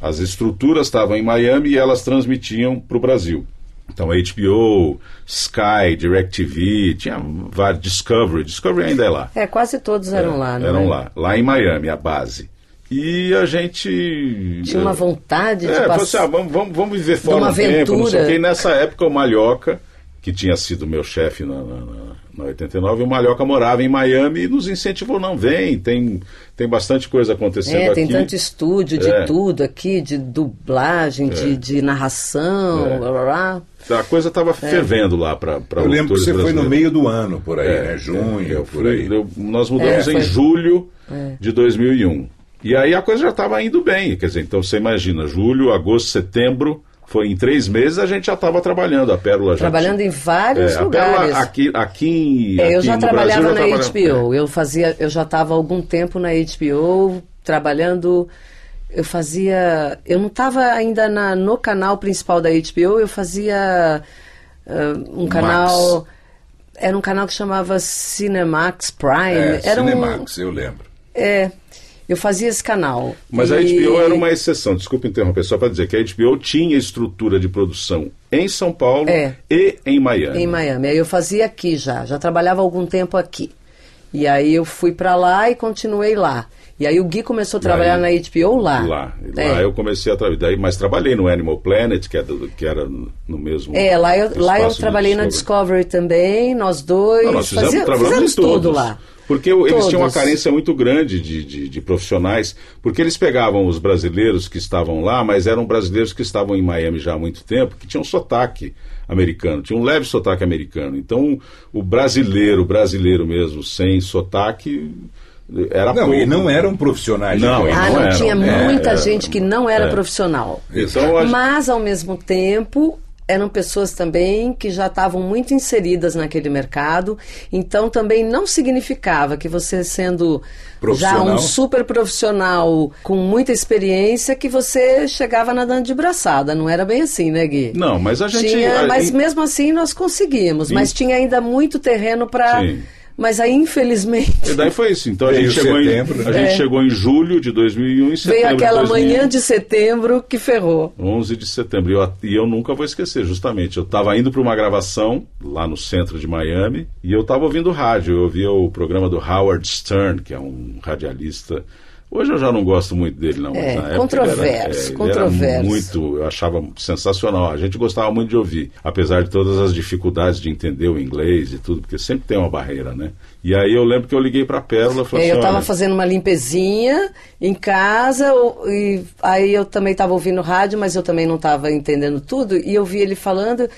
As estruturas estavam em Miami e elas transmitiam para o Brasil. Então, HBO, Sky, DirecTV, tinha vários, Discovery, Discovery ainda é lá. É, quase todos eram é, lá, né? Eram lá, lá em Miami, a base. E a gente... Tinha uma vontade de é, passar... Assim, ah, vamos, vamos, vamos viver fora um tempo, não sei o que. E nessa época o Malhoca, que tinha sido meu chefe na, na, na 89, o Malhoca morava em Miami e nos incentivou, não, vem, tem, tem bastante coisa acontecendo é, aqui. tem tanto estúdio de é. tudo aqui, de dublagem, é. de, de narração, é. blá, blá, blá. A coisa estava é. fervendo lá para Eu lembro que você foi no meio do ano, por aí, é, né? Junho, eu por aí. Eu, nós mudamos em julho de 2001. E aí a coisa já estava indo bem. Quer dizer, então você imagina, julho, agosto, setembro foi em três meses a gente já estava trabalhando. A Pérola já Trabalhando tinha... em vários é, lugares. Aqui, aqui, é, aqui eu já trabalhava Brasil, na já HBO. Eu fazia, eu já estava algum tempo na HBO trabalhando. Eu fazia, eu não estava ainda na, no canal principal da HBO. Eu fazia uh, um canal. Max. Era um canal que chamava Cinemax Prime. É, era Cinemax, um, eu lembro. É, eu fazia esse canal. Mas e... a HBO era uma exceção, desculpa interromper, só para dizer que a HBO tinha estrutura de produção em São Paulo é. e em Miami. Em Miami. Aí eu fazia aqui já, já trabalhava algum tempo aqui. E aí eu fui para lá e continuei lá. E aí o Gui começou a trabalhar aí, na HBO lá. Lá, é. lá eu comecei a trabalhar, mas trabalhei no Animal Planet, que, é do, que era no mesmo. É, lá eu, lá eu trabalhei na Discovery também, nós dois. Não, nós fizemos, fazia, fizemos tudo lá. Porque eles Todos. tinham uma carência muito grande de, de, de, profissionais, porque eles pegavam os brasileiros que estavam lá, mas eram brasileiros que estavam em Miami já há muito tempo, que tinham sotaque americano, tinha um leve sotaque americano. Então, o brasileiro, brasileiro mesmo, sem sotaque, era não, pouco. e não eram profissionais. Não, ah, não, não tinha é, muita é, gente que não era é. profissional. Então, Mas, ao mesmo tempo, eram pessoas também que já estavam muito inseridas naquele mercado, então também não significava que você sendo já um super profissional com muita experiência que você chegava nadando de braçada, não era bem assim, né, Gui? Não, mas a gente. Tinha, mas mesmo assim nós conseguimos, mas tinha ainda muito terreno para. Mas aí infelizmente E daí foi isso. Então a gente, chegou em, setembro, a né? gente É. chegou em julho de 2001 e setembro veio aquela de 2000, manhã de setembro que ferrou. 11 de setembro. E eu, e eu nunca vou esquecer, justamente. Eu estava indo para uma gravação lá no centro de Miami e eu estava ouvindo rádio. Eu ouvia o programa do Howard Stern, que é um radialista. Hoje eu já não gosto muito dele, não. É, controverso, é, controverso. Muito, eu achava sensacional. A gente gostava muito de ouvir, apesar de todas as dificuldades de entender o inglês e tudo, porque sempre tem uma barreira, né? E aí eu lembro que eu liguei para a Pérola e falei É, assim, eu estava olha, fazendo uma limpezinha em casa e aí eu também estava ouvindo rádio, mas eu também não estava entendendo tudo e eu vi ele falando.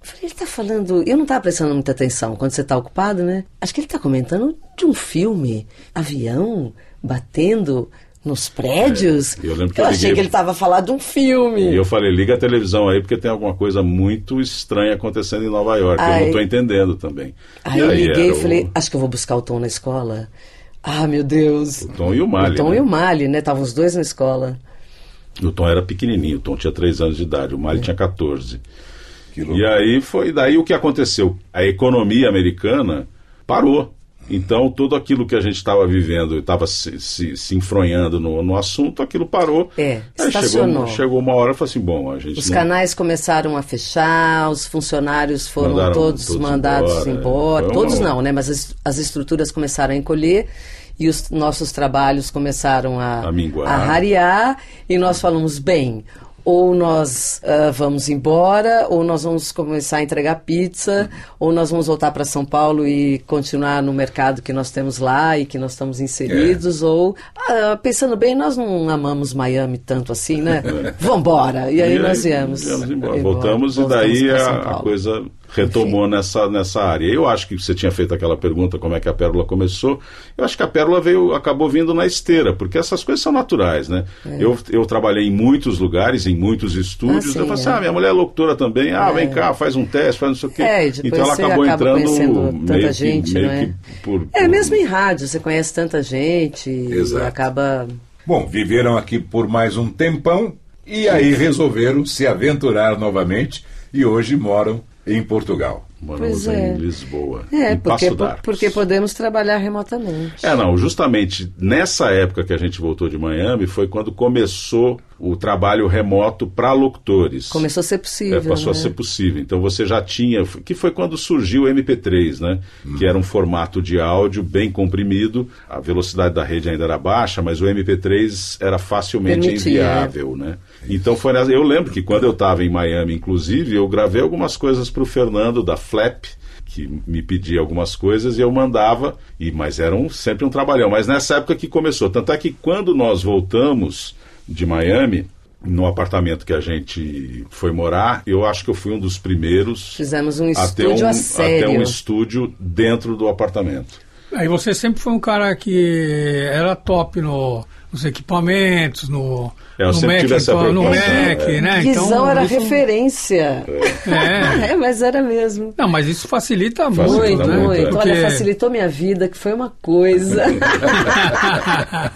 Falei, ele está falando. Eu não estava prestando muita atenção quando você está ocupado, né? Acho que ele está comentando de um filme, avião batendo nos prédios. É, eu lembro que eu achei liguei- que ele estava falando de um filme. E eu falei, liga a televisão aí, porque tem alguma coisa muito estranha acontecendo em Nova York. Eu Aí- não estou entendendo também. Aí E eu liguei e o- falei, acho que eu vou buscar o Tom na escola. Ah, meu Deus. O Tom e o Mali. O Tom né? e o Mali, né? Estavam os dois na escola. O Tom era pequenininho, o Tom tinha 3 anos de idade, o Mali tinha 14. Que E aí foi daí o que aconteceu. A economia americana parou. Então, tudo aquilo que a gente estava vivendo, estava se, se, se enfronhando no, no assunto, aquilo parou. É, chegou, chegou uma hora e falou assim: bom, a gente. Os não- canais começaram a fechar, os funcionários foram Mandaram todos, todos mandados embora, embora. é. Foi Todos não, né? Mas as, as estruturas começaram a encolher e os nossos trabalhos começaram a, A minguar. a rarear. E nós falamos, bem, ou nós ah, vamos embora, ou nós vamos começar a entregar pizza, ou nós vamos voltar para São Paulo e continuar no mercado que nós temos lá e que nós estamos inseridos, ou, ah, pensando bem, nós não amamos Miami tanto assim, né? Vambora! E aí nós viemos. viemos embora. embora. Voltamos, Voltamos e daí a, a coisa retomou nessa, nessa área. Eu acho que você tinha feito aquela pergunta como é que a Pérola começou. Eu acho que a Pérola veio, acabou vindo na esteira, porque essas coisas são naturais, né? Eu, eu trabalhei em muitos lugares, em muitos estúdios. É. Ah, sim, eu falei assim, é. ah, minha mulher é locutora também. Ah, vem cá, faz um teste, faz não sei o quê. É, e então ela acabou acaba entrando conhecendo tanta meio gente, que, meio é? que por, É, mesmo em rádio, você conhece tanta gente Exato. e acaba. Bom, viveram aqui por mais um tempão e aí resolveram se aventurar novamente e hoje moram em Portugal. Moramos Pois é. em Lisboa. É, em porque, porque podemos trabalhar remotamente. É, não, justamente nessa época que a gente voltou de Miami foi quando começou o trabalho remoto para locutores. Começou a ser possível. É, passou né? a ser possível. Então você já tinha, que foi quando surgiu o MP3, né? Que era um formato de áudio bem comprimido. A velocidade da rede ainda era baixa, mas o MP3 era facilmente Permitia, enviável, né? Então foi, eu lembro que quando eu estava em Miami, inclusive, eu gravei algumas coisas para o Fernando da Flap que me pedia algumas coisas e eu mandava, e mas era um, sempre um trabalhão. Mas nessa época que começou. Tanto é que quando nós voltamos de Miami, no apartamento que a gente foi morar, eu acho que eu fui um dos primeiros Fizemos um a ter estúdio um, a sério. um estúdio dentro do apartamento. Aí você sempre foi um cara que era top no, nos equipamentos, no, eu no sempre Mac, tive essa então, no preocupação, Mac, é. né? Guizão era isso- referência. É. É, mas era mesmo. Não, mas isso facilita, Facilita muito, Muito, né? muito. é. Porque- Olha, facilitou minha vida, que foi uma coisa.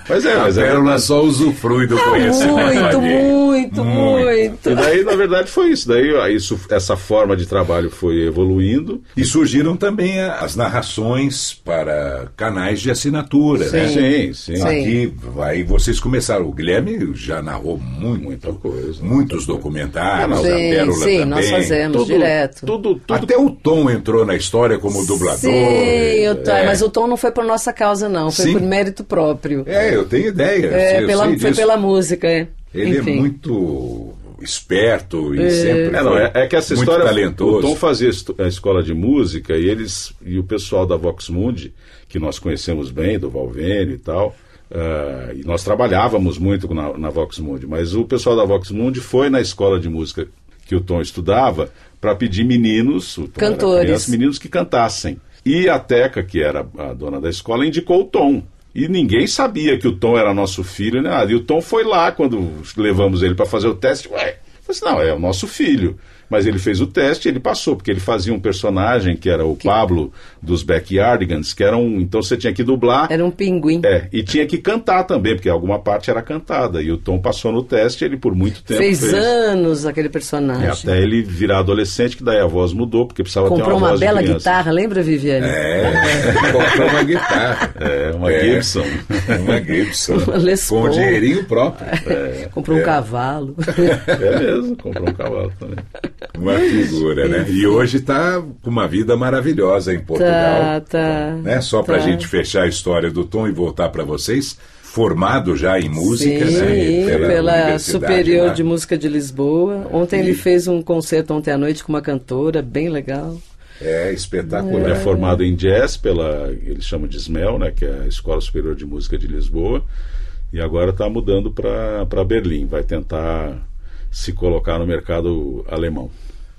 Mas é, A mas é, Pérola só usufrui do conhecimento. muito, alheio. muito, muito. E daí, na verdade, foi isso. Daí a- isso, essa forma de trabalho foi evoluindo. E surgiram também a- as narrações para canais de assinatura, né? Sim, sim. Sim. Aqui vai, vocês começaram. O Guilherme já narrou muito, Muita coisa. muitos documentários, Ah, a. Sim, Pérola sim, também. nós fazemos Tudo, direto. tudo, tudo Até o Tom entrou na história como dublador. Sim, o Tom, É. mas o Tom não foi por nossa causa, não. Foi Sim. por mérito próprio. É, eu tenho ideia. É, eu pela, sei foi disso. pela música, é. Ele Enfim. é muito esperto e sempre É, não, foi é, é que essa muito história. talentoso. O Tom fazia a escola de música e eles e o pessoal da Vox Mundi, que nós conhecemos bem, do Valvênio e tal. Ah, e nós trabalhávamos muito na, na Vox Mundi, mas o pessoal da Vox Mundi foi na escola de música que o Tom estudava para pedir meninos, Cantores. criança, meninos que cantassem. E a Teca, que era a dona da escola, indicou o Tom. E ninguém sabia que o Tom era nosso filho, né? E o Tom foi lá quando levamos ele para fazer o teste. Ué, falei assim, não, é o nosso filho. Mas ele fez o teste e ele passou, porque ele fazia um personagem que era o Pablo dos Backyardigans, que era um. Então você tinha que dublar. Era um pinguim. É, e tinha que cantar também, porque alguma parte era cantada. E o Tom passou no teste, ele por muito tempo fez, fez. anos aquele personagem. É, até ele virar adolescente, que daí a voz mudou, porque precisava ter Comprou uma, uma voz de bela criança. guitarra, lembra, Viviane? É, comprou uma guitarra. É, uma É. Gibson. Uma Gibson. Uma Les com Paul. dinheirinho próprio. Comprou um cavalo. É mesmo, comprou um cavalo também. Uma figura, né? E hoje está com uma vida maravilhosa em Portugal. Tá, tá. né? Só para a tá. gente fechar a história do Tom e voltar para vocês. Formado já em música, Sim, né? pela, Universidade Superior lá. de Música de Lisboa. Ontem ele fez um concerto ontem à noite com uma cantora, bem legal. É Ele espetacular. é formado em jazz pela, eles chamam de SMEL, né, que é a Escola Superior de Música de Lisboa, e agora está mudando para Berlim, vai tentar se colocar no mercado alemão.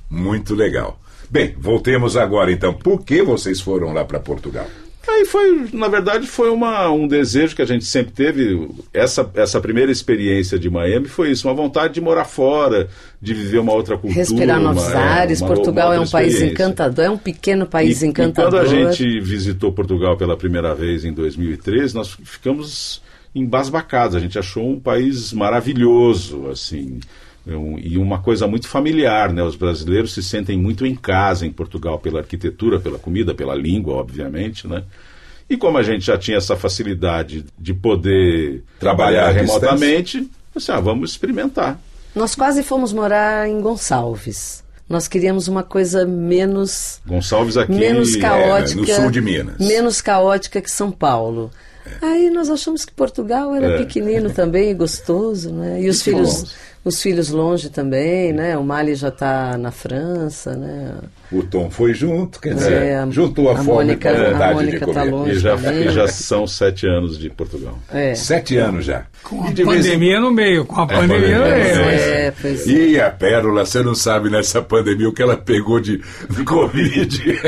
Muito legal. Bem, voltemos agora então. Por que vocês foram lá para Portugal? Aí foi, na verdade, foi uma, um desejo que a gente sempre teve. Essa, essa primeira experiência de Miami foi isso, uma vontade de morar fora, de viver uma outra cultura. Respirar novos uma- ares. uma- Portugal uma é um país encantador, é um pequeno país E- encantador. E quando a gente visitou Portugal pela primeira vez em 2013, nós ficamos embasbacados. A gente achou um país maravilhoso, assim, um- e uma coisa muito familiar, né? Os brasileiros se sentem muito em casa em Portugal pela arquitetura, pela comida, pela língua, obviamente, né? E como a gente já tinha essa facilidade de poder Trabalhar remotamente, assim, ah, vamos experimentar. Nós quase fomos morar em Gonçalves. Nós queríamos uma coisa menos Gonçalves aqui menos é, caótica, no sul de Minas. menos caótica que São Paulo. Aí nós achamos que Portugal era É. pequenino também, e gostoso, né? E os filhos, bom. Os filhos longe também, né? O Mali já está na França, né? O Tom foi junto, quer dizer, É, juntou a, a fome Mônica- com a a vontade Mônica de tá comer. longe. E já, também. e já são sete anos de Portugal. É. Sete anos já. Com a E de vez pandemia no meio, com a pandemia no pandemia, meio. mas- É, pois é. E a Pérola, você não sabe nessa pandemia o que ela pegou de Covid.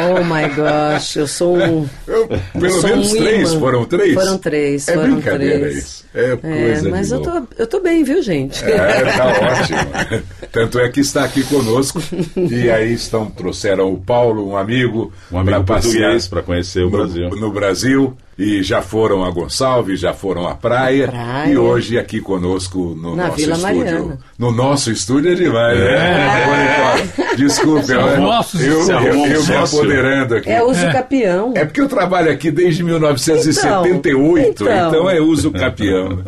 Oh my gosh, eu sou um. Eu- pelo sou menos um três, imã. foram três? Foram três, É foram brincadeira três. isso. É É, coisa mas de eu tô, eu tô bem, viu, gente? É, tá ótimo. Tanto é que está aqui conosco. E aí estão, trouxeram o Paulo, um amigo, Um amigo português para conhecer o no, Brasil. no Brasil. E já foram a Gonçalves, já foram à praia. Praia. E hoje aqui conosco no Na nosso Vila estúdio. Mariana. No nosso estúdio é demais, né? Ô, Nicole, Desculpe, eu, eu, eu, eu me apoderando aqui. É uso capião. É porque eu trabalho aqui desde 1978, então, Então. é uso capião.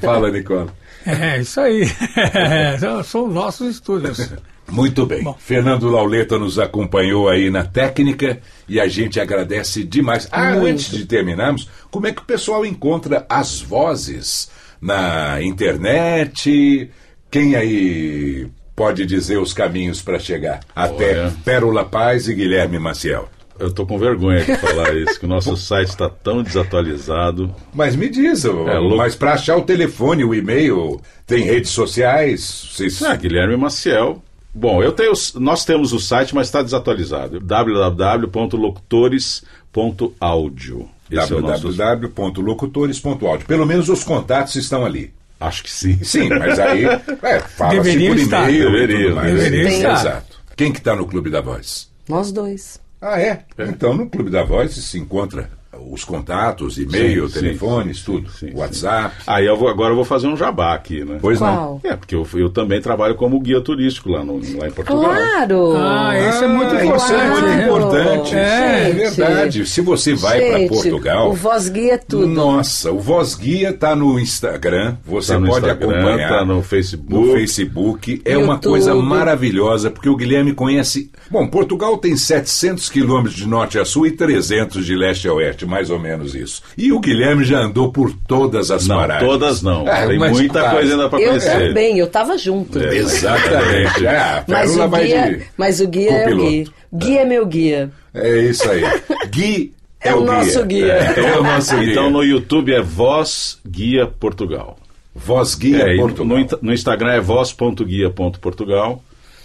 Fala, Nicola. É, isso aí. São- São nossos estúdios. Muito bem. Bom. Fernando Lauleta nos acompanhou aí na técnica e a gente agradece demais. Ah, Muito. antes de terminarmos, como é que o pessoal encontra as vozes na internet? Quem aí pode dizer os caminhos para chegar até Olha. Pérola Paz e Guilherme Maciel? Eu tô com vergonha de falar isso, que o nosso site está tão desatualizado. Mas me diz, É, louco. mas para achar o telefone, o e-mail, tem redes sociais? Vocês... Ah, Guilherme Maciel. Bom, eu tenho, nós temos o site, mas está desatualizado. www.locutores.audio. É www.locutores.audio. Pelo menos os contatos estão ali. Acho que sim. Sim, mas aí é, fala-se Deveriam por estar. e-mail e Deveriam, tudo mais. deveriam Sim, estar. Exato. Quem que está no Clube da Voz? Nós dois. Ah, é? Então, no Clube da Voz se encontra os contatos, e-mail, Sim, telefones, sim, tudo. sim, sim. WhatsApp. Aí eu vou, agora eu vou fazer um jabá aqui, né? Pois Qual? não. É, porque eu, eu também trabalho como guia turístico lá, no, lá em Portugal. Claro! Ah, isso é muito Ah, importante. Isso é muito importante. É, É verdade. Se você vai para Portugal. O Voz Guia é tudo. Nossa, o Voz Guia está no Instagram. Você Tá no pode Instagram, acompanhar. tá no Facebook. no Facebook. É uma YouTube. coisa maravilhosa, porque o Guilherme conhece. Bom, Portugal tem 700 quilômetros de norte a sul e 300 de leste a oeste, mais ou menos isso. E o Guilherme já andou por todas as Não, paragens. todas não. É, Tem muita quase. coisa ainda para Eu conhecer. também, eu tava junto. É. Exatamente. É, Mas o, vai guia, de mas o guia é o guia. Guia é meu guia. É isso aí. Gui é, É o guia. nosso guia. É, é o nosso guia. Então no YouTube é Voz Guia Portugal. Voz Guia É, Portugal. no, no Instagram é voz.guia.portugal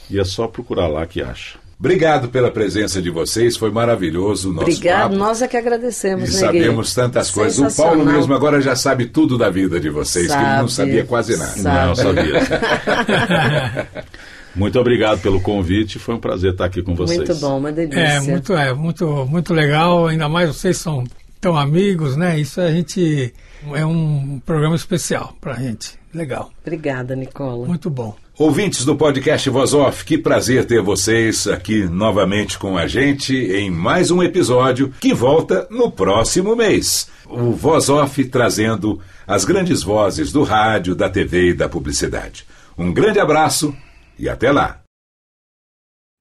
e é só procurar lá que acha. Obrigado pela presença de vocês, foi maravilhoso o nosso Obrigado, papo. nós é que E agradecemos, né, sabemos tantas coisas. O Paulo mesmo agora já sabe tudo da vida de vocês, que ele não Sabe, sabia quase nada. sabe. Não, sabia. Muito obrigado pelo convite, foi um prazer estar aqui com vocês. Muito bom, uma delícia. É, muito, é, muito, muito legal, ainda mais vocês são tão amigos, né? Isso a gente é um programa especial pra gente. Legal. Obrigada, Nicola. Muito bom. Ouvintes do podcast Voz Off, que prazer ter vocês aqui novamente com a gente em mais um episódio que volta no próximo mês. O Voz Off trazendo as grandes vozes do rádio, da TV e da publicidade. Um grande abraço e até lá.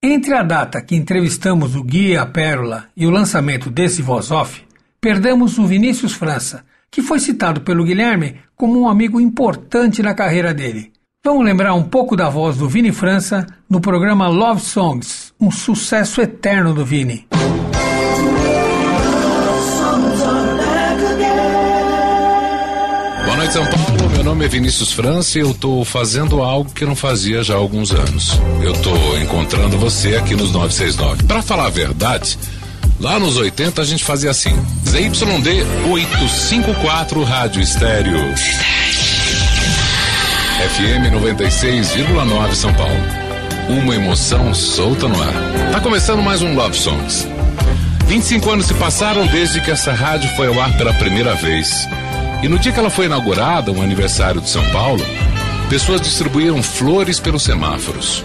Entre a data que entrevistamos o Gui e a Pérola e o lançamento desse Voz Off, perdemos o Vinícius França, que foi citado pelo Guilherme como um amigo importante na carreira dele. Vamos lembrar um pouco da voz do Vini França no programa Love Songs, um sucesso eterno do Vini. Boa noite, São Paulo. Meu nome é Vinícius França e eu estou fazendo algo que não fazia já há alguns anos. Eu estou encontrando você aqui nos 969. Para falar a verdade, lá nos 80 a gente fazia assim: ZYD 854 Rádio Estéreo. FM 96,9 São Paulo. Uma emoção solta no ar. Tá começando mais um Love Songs. 25 anos se passaram desde que essa rádio foi ao ar pela primeira vez. E no dia que ela foi inaugurada, um aniversário de São Paulo, pessoas distribuíram flores pelos semáforos.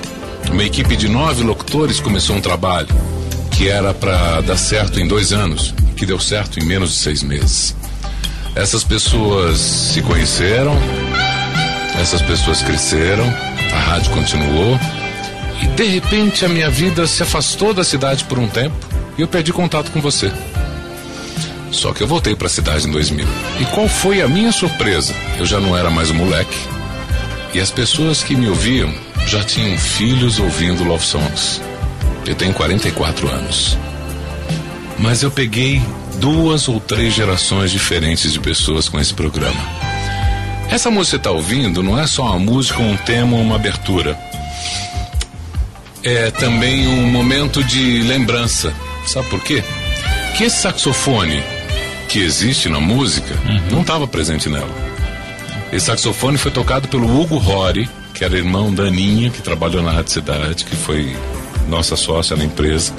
Uma equipe de nove locutores começou um trabalho que era para dar certo em dois anos, que deu certo em menos de seis meses. Essas pessoas se conheceram, essas pessoas cresceram, a rádio continuou e de repente a minha vida se afastou da cidade por um tempo e eu perdi contato com você. Só que eu voltei para a cidade em 2000. E qual foi a minha surpresa? Eu já não era mais um moleque. E as pessoas que me ouviam já tinham filhos ouvindo Love Songs. Eu tenho 44 anos. Mas eu peguei duas ou três gerações diferentes de pessoas com esse programa. Essa música que você está ouvindo não é só uma música, um tema, uma abertura. É também um momento de lembrança. Sabe por quê? Que esse saxofone que existe na música não estava presente nela. Esse saxofone foi tocado pelo Hugo Rory, que era irmão da Aninha, que trabalhou na Rádio Cidade, que foi nossa sócia na empresa,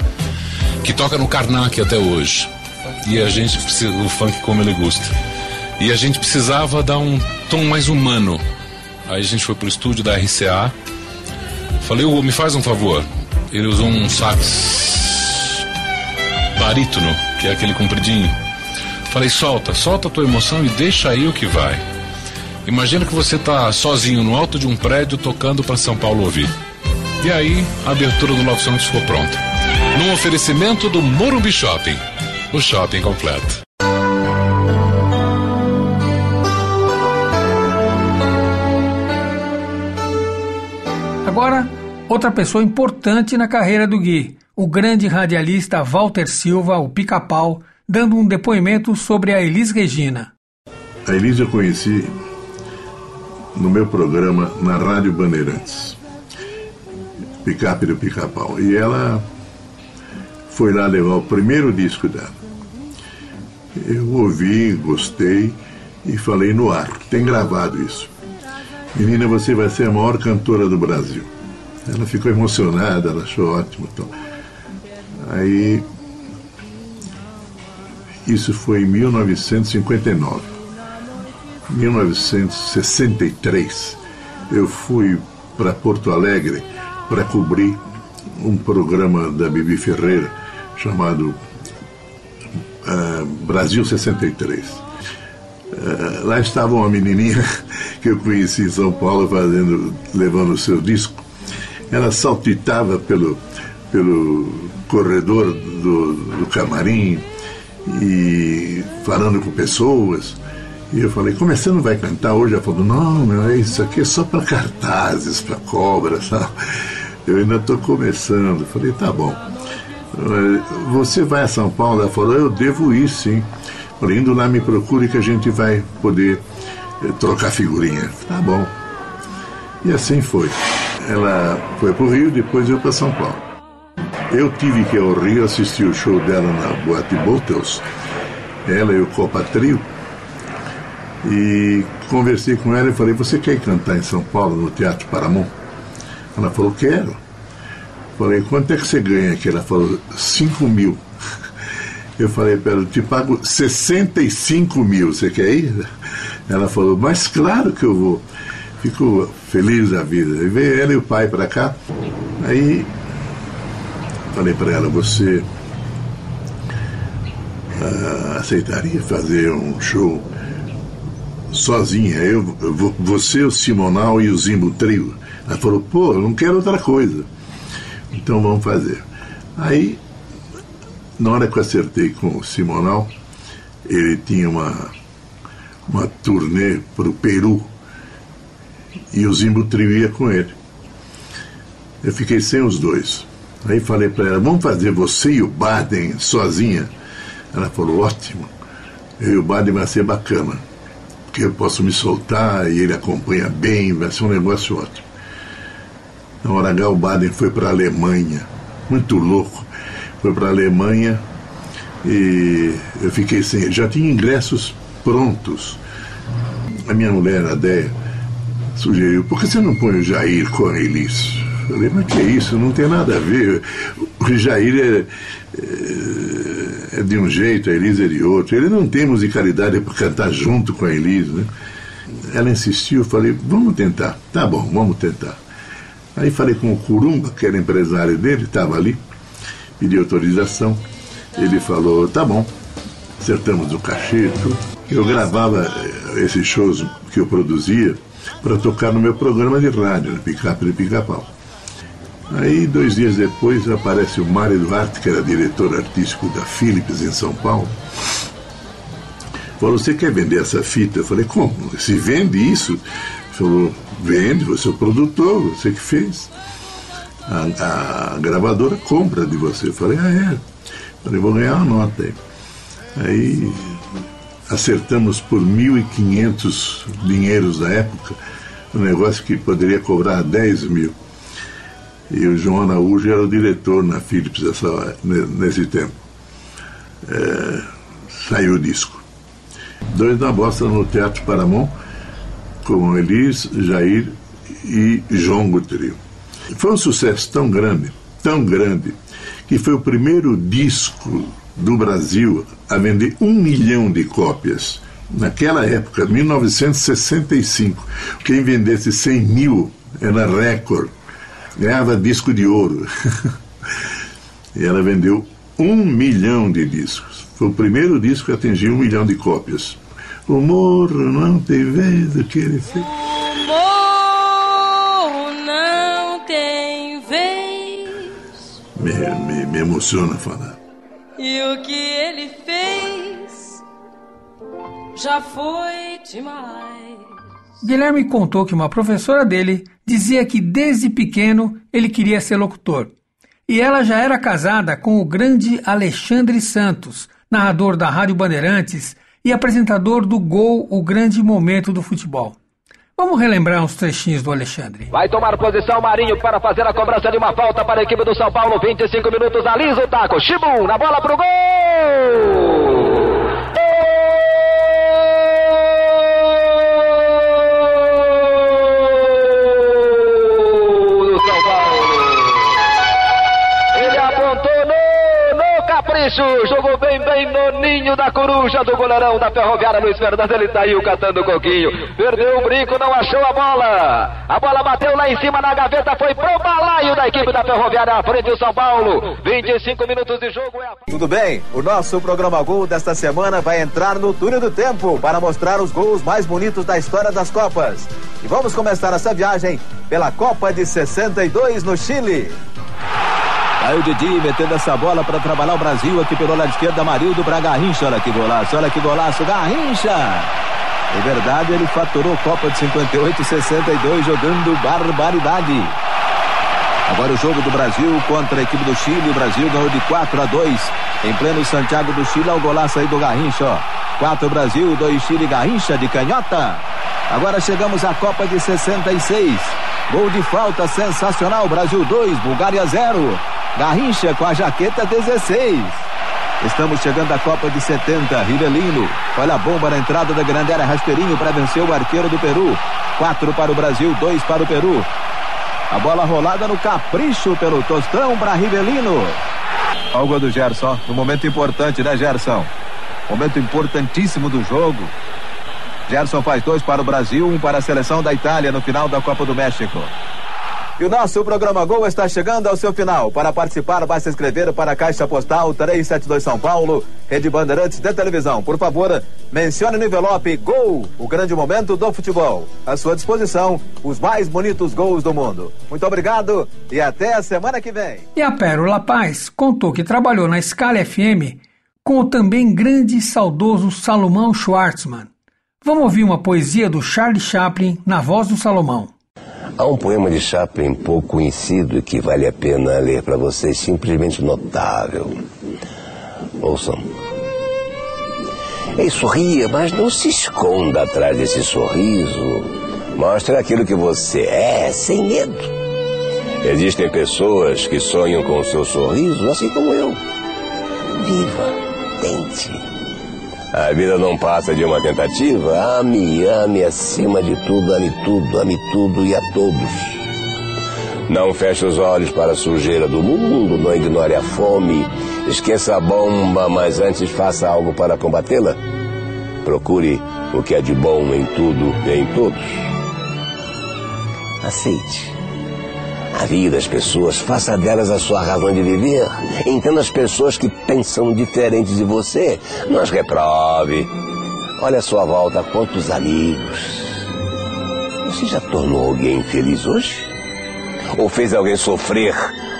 que toca no Karnak até hoje. E a gente precisa, o funk como ele gosta. E a gente precisava dar um tom mais humano. Aí a gente foi pro estúdio da RCA. Falei, Hugo, me faz um favor. Ele usou um sax barítono, que é aquele compridinho. Falei, solta, solta a tua emoção e deixa aí o que vai. Imagina que você tá sozinho no alto de um prédio tocando para São Paulo ouvir. E aí, a abertura do Love Songs ficou pronta. Num oferecimento do Morumbi Shopping, o shopping completo. Agora, outra pessoa importante na carreira do Gui, o grande radialista Walter Silva, o Pica-Pau, dando um depoimento sobre a Elis Regina. A Elis eu conheci no meu programa na Rádio Bandeirantes, Picape do Pica-Pau. E ela foi lá levar o primeiro disco dela. Eu ouvi, gostei e falei no ar, tem gravado isso. Menina, você vai ser a maior cantora do Brasil. Ela ficou emocionada, ela achou ótimo. Então. Aí, isso foi em 1959. 1963, eu fui para Porto Alegre para cobrir um programa da Bibi Ferreira chamado uh, Brasil 63. Uh, lá estava uma menininha que eu conheci em São Paulo fazendo, levando o seu disco. Ela saltitava pelo, pelo corredor do, do camarim e falando com pessoas. E eu falei, como é você não vai cantar hoje? Ela falou, não, meu, isso aqui é só para cartazes, para cobras? Eu ainda estou começando. Eu falei, tá bom. Você vai a São Paulo? Ela falou, eu devo ir sim. Falei, indo lá me procure que a gente vai poder eh, trocar figurinha. Tá bom. E assim foi. Ela foi para o Rio, depois eu para São Paulo. Eu tive que ir ao Rio assistir o show dela na Boate Bottles, ela e o Copa Trio, e conversei com ela e falei, você quer cantar em São Paulo, no Teatro Paramount? Ela falou, quero. Falei, quanto é que você ganha aqui? Ela falou, 5 mil. Eu falei para ela, te pago 65 mil, você quer ir? Ela falou, mas claro que eu vou. Ficou feliz da vida. E veio ela e o pai para cá. Aí falei para ela, você uh, aceitaria fazer um show sozinha? Eu, você, o Simonal e o Zimbo Trio. Ela falou, pô, eu não quero outra coisa. Então vamos fazer. Aí na hora que eu acertei com o Simonal, ele tinha uma, uma turnê para o Peru e o Zimbo Trio com ele. Eu fiquei sem os dois. Aí falei para ela: vamos fazer você e o Baden sozinha? Ela falou: ótimo. Eu e o Baden vai ser bacana. Porque eu posso me soltar e ele acompanha bem, vai ser um negócio ótimo. Na hora H, o Baden foi para a Alemanha, muito louco foi para a Alemanha e eu fiquei sem. Já tinha ingressos prontos. A minha mulher, a Déia, sugeriu: por que você não põe o Jair com a Elis? Falei, mas que é isso? Não tem nada a ver. O Jair é, é, é de um jeito, a Elis é de outro. Ele não tem musicalidade para cantar junto com a Elis, né? Ela insistiu, eu falei, vamos tentar. Tá bom, vamos tentar. Aí falei com o Curumba, que era empresário dele, estava ali pedi autorização. Ele falou: tá bom, acertamos o cachê. Tudo. Eu gravava eh, esses shows que eu produzia para tocar no meu programa de rádio, no Picape de Pica-Pau. Aí, dois dias depois, aparece o Mário Duarte, que era diretor artístico da Philips em São Paulo. Falou: Você quer vender essa fita? Eu falei: Como? Se vende isso? Ele falou: Vende, você é o produtor, você que fez a, a gravadora compra de você. Eu falei, ah, é? Falei, vou ganhar uma nota aí. Aí acertamos por 1.500 dinheiros da época, um negócio que poderia cobrar 10 mil. E o João Araújo era o diretor na Philips nessa, nesse tempo. É, saiu o disco. Dois na bosta no Teatro Paramão, com Elis, Jair e João Gutrio. Foi um sucesso tão grande, tão grande, que foi o primeiro disco do Brasil a vender um milhão de cópias. Naquela época, 1965, quem vendesse 100 mil era recorde, ganhava disco de ouro. e ela vendeu um milhão de discos. Foi o primeiro disco que atingiu um milhão de cópias. O morro não tem vez do que ele fez. Me, me, me emociona falar. E o que ele fez já foi demais. Guilherme contou que uma professora dele dizia que desde pequeno ele queria ser locutor. E ela já era casada com o grande Alexandre Santos, narrador da Rádio Bandeirantes e apresentador do Gol, o grande momento do futebol. Vamos relembrar uns trechinhos do Alexandre. Vai tomar posição Marinho para fazer a cobrança de uma falta para a equipe do São Paulo. 25 minutos, alisa o taco. Chibum na bola pro gol! Jogou bem, bem no ninho da coruja do goleirão da Ferroviária Luiz Fernando. Ele aí catando o coquinho. Perdeu o brinco, não achou a bola. A bola bateu lá em cima na gaveta, foi pro balaio da equipe da Ferroviária à frente do São Paulo. 25 minutos de jogo é a... Tudo bem? O nosso programa Gol desta semana vai entrar no túnel do tempo para mostrar os gols mais bonitos da história das Copas. E vamos começar essa viagem pela Copa de 62 no Chile. Aí o Didi metendo essa bola para trabalhar o Brasil aqui pelo lado esquerdo, Amarildo para Garrincha. Olha que golaço, olha que golaço, Garrincha. É verdade, ele faturou Copa de 58 e 62 jogando barbaridade. Agora o jogo do Brasil contra a equipe do Chile. O Brasil ganhou de 4 a 2 em pleno Santiago do Chile. Olha o golaço aí do Garrincha, ó. 4 Brasil, 2 Chile, Garrincha de canhota. Agora chegamos à Copa de 66. Gol de falta sensacional. Brasil 2, Bulgária 0. Garrincha com a jaqueta 16. Estamos chegando à Copa de 70. Rivelino. Olha a bomba na entrada da grande área. Rasteirinho para vencer o arqueiro do Peru. Quatro para o Brasil, dois para o Peru. A bola rolada no capricho pelo Tostão para Rivelino. Algo do Gerson, no momento importante, né, Gerson? Momento importantíssimo do jogo. Gerson faz dois para o Brasil, um para a seleção da Itália no final da Copa do México. E o nosso programa Gol está chegando ao seu final. Para participar, basta escrever para a Caixa Postal 372 São Paulo, Rede Bandeirantes de Televisão. Por favor, mencione no envelope Gol, o grande momento do futebol. À sua disposição, os mais bonitos gols do mundo. Muito obrigado e até a semana que vem. E a Pérola Paz contou que trabalhou na Scala FM com o também grande e saudoso Salomão Schwartzman. Vamos ouvir uma poesia do Charlie Chaplin na voz do Salomão. Há um poema de Chaplin pouco conhecido que vale a pena ler para vocês, simplesmente notável. Ouçam. Ei, sorria, mas não se esconda atrás desse sorriso. Mostre aquilo que você é, sem medo. Existem pessoas que sonham com o seu sorriso, assim como eu. Viva, tente. A vida não passa de uma tentativa. Ame, ame acima de tudo, ame tudo, ame tudo e a todos. Não feche os olhos para a sujeira do mundo, não ignore a fome, esqueça a bomba, mas antes faça algo para combatê-la. Procure o que é de bom em tudo e em todos. Aceite a vida das pessoas, faça delas a sua razão de viver. Entenda as pessoas que pensam diferente de você. Não as reprove. Olha a sua volta, quantos amigos. Você já tornou alguém feliz hoje? Ou fez alguém sofrer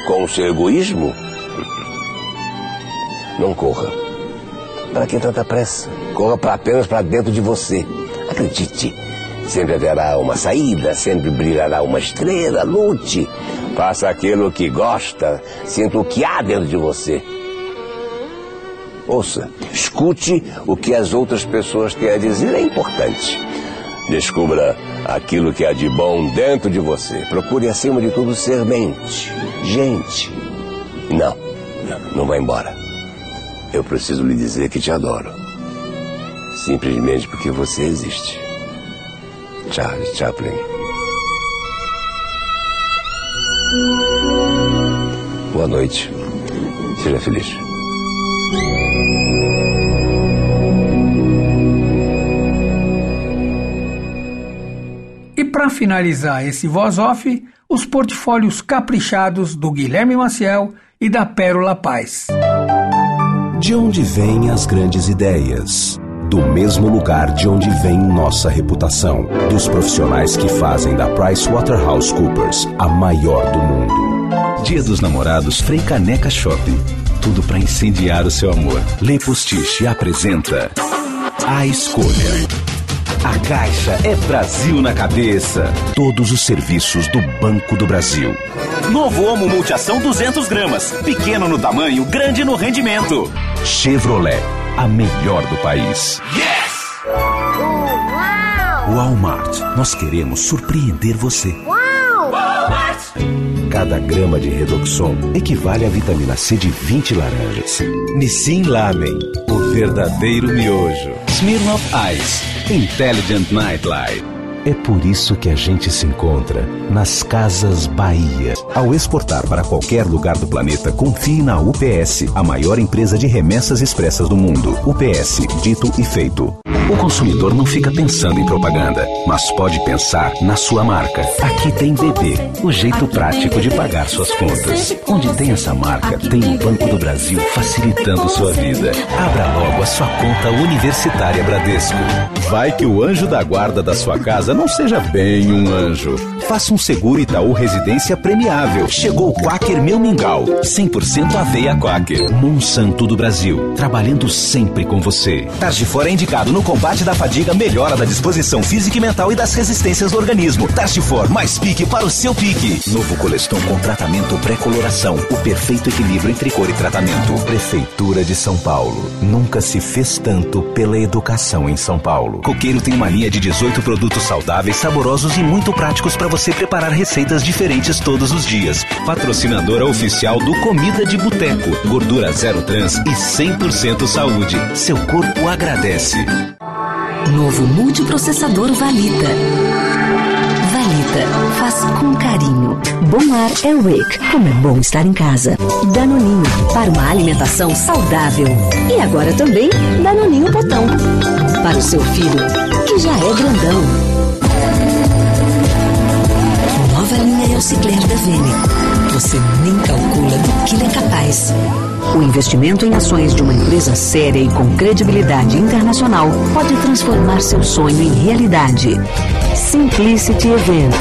com o seu egoísmo? Não corra. Para que tanta pressa? Corra pra apenas para dentro de você. Acredite. Sempre haverá uma saída, sempre brilhará uma estrela. Lute, faça aquilo que gosta, sinta o que há dentro de você. Ouça, escute o que as outras pessoas têm a dizer, é importante. Descubra aquilo que há de bom dentro de você. Procure, acima de tudo, ser mente, gente. Não, não vá embora. Eu preciso lhe dizer que te adoro. Simplesmente porque você existe. Charles Chaplin. Boa noite. Seja feliz. E para finalizar esse voz off, os portfólios caprichados do Guilherme Maciel e da Pérola Paz. De onde vêm as grandes ideias? Do mesmo lugar de onde vem nossa reputação, dos profissionais que fazem da PricewaterhouseCoopers a maior do mundo. Dia dos Namorados Frei Caneca Shopping. Tudo para incendiar o seu amor. Lê Postiche apresenta A Escolha. A Caixa é Brasil na cabeça. Todos os serviços do Banco do Brasil. Novo Omo Multiação 200 gramas. Pequeno no tamanho, grande no rendimento. Chevrolet, a melhor do país. Yes! Walmart, nós queremos surpreender você. Walmart! Cada grama de Redoxon equivale à vitamina C de 20 laranjas. Nissin Lamen, o verdadeiro miojo. Smirnoff Ice, Intelligent Nightlight. É por isso que a gente se encontra nas Casas Bahia. Ao exportar para qualquer lugar do planeta, confie na UPS, a maior empresa de remessas expressas do mundo. UPS, dito e feito. O consumidor não fica pensando em propaganda, mas pode pensar na sua marca. Aqui tem BB, o jeito prático de pagar suas contas. Onde tem essa marca, tem o Banco do Brasil facilitando sua vida. Abra logo a sua conta universitária Bradesco. Vai que o anjo da guarda da sua casa não seja bem um anjo. Faça um seguro Itaú Residência premiável. Chegou o Quaker Meu Mingau. 100% aveia Quaker. Monsanto do Brasil. Trabalhando sempre com você. Targifora é indicado no combate da fadiga, melhora da disposição física e mental e das resistências do organismo. Targifor, mais pique para o seu pique. Novo Coleston com tratamento pré-coloração. O perfeito equilíbrio entre cor e tratamento. Prefeitura de São Paulo. Nunca se fez tanto pela educação em São Paulo. Coqueiro tem uma linha de 18 produtos saudáveis, saborosos e muito práticos para você preparar receitas diferentes todos os dias. Patrocinadora oficial do Comida de Boteco. Gordura zero trans e 100% saúde. Seu corpo agradece. Novo multiprocessador Valita. Valita. Faça com carinho. Bom ar é Wake, como é bom estar em casa. Danoninho, para uma alimentação saudável. E agora também Danoninho Botão, para o seu filho, que já é grandão. Nova linha Elcicler da Vene. Você nem calcula do que ele é capaz. O investimento em ações de uma empresa séria e com credibilidade internacional pode transformar seu sonho em realidade. Simplicity Event.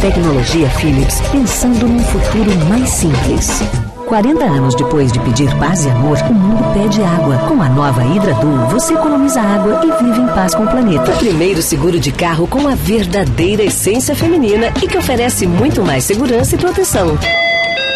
Tecnologia Philips pensando num futuro mais simples. 40 anos depois de pedir paz e amor, o mundo pede água. Com a nova Hidradul, você economiza água e vive em paz com o planeta. O primeiro seguro de carro com a verdadeira essência feminina e que oferece muito mais segurança e proteção.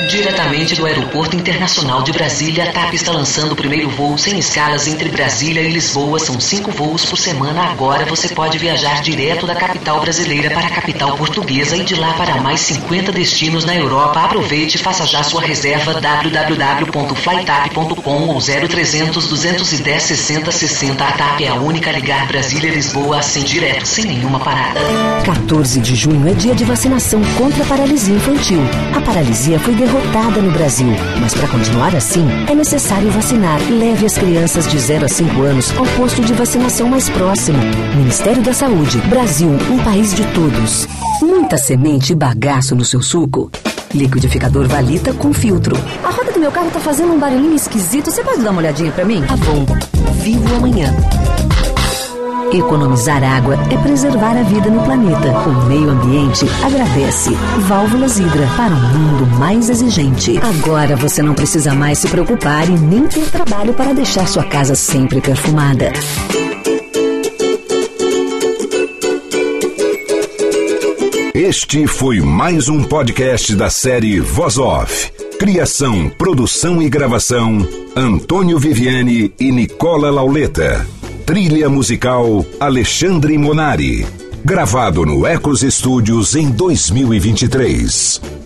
Diretamente do Aeroporto Internacional de Brasília, a TAP está lançando o primeiro voo sem escalas entre Brasília e Lisboa. São cinco voos por semana. Agora você pode viajar direto da capital brasileira para a capital portuguesa e de lá para mais 50 destinos na Europa. Aproveite e faça já sua reserva www.flytap.com ou 0300 210 60 60. A TAP é a única a ligar Brasília e Lisboa assim direto, sem nenhuma parada. 14 de junho é dia de vacinação contra a paralisia infantil. A paralisia foi derrotada no Brasil, mas para continuar assim, é necessário vacinar. Leve as crianças de 0 a 5 anos ao posto de vacinação mais próximo. Ministério da Saúde. Brasil, um país de todos. Muita semente e bagaço no seu suco? Liquidificador Valita com filtro. A roda do meu carro tá fazendo um barulhinho esquisito. Você pode dar uma olhadinha para mim? Tá bom. Vivo amanhã. Economizar água é preservar a vida no planeta. O meio ambiente agradece. Válvulas Hidra para um mundo mais exigente. Agora você não precisa mais se preocupar e nem ter trabalho para deixar sua casa sempre perfumada. Este foi mais um podcast da série Voz Off. Criação, produção e gravação: Antônio Viviane e Nicola Lauleta. Trilha musical Alexandre Monari. Gravado no Ecos Studios em 2023.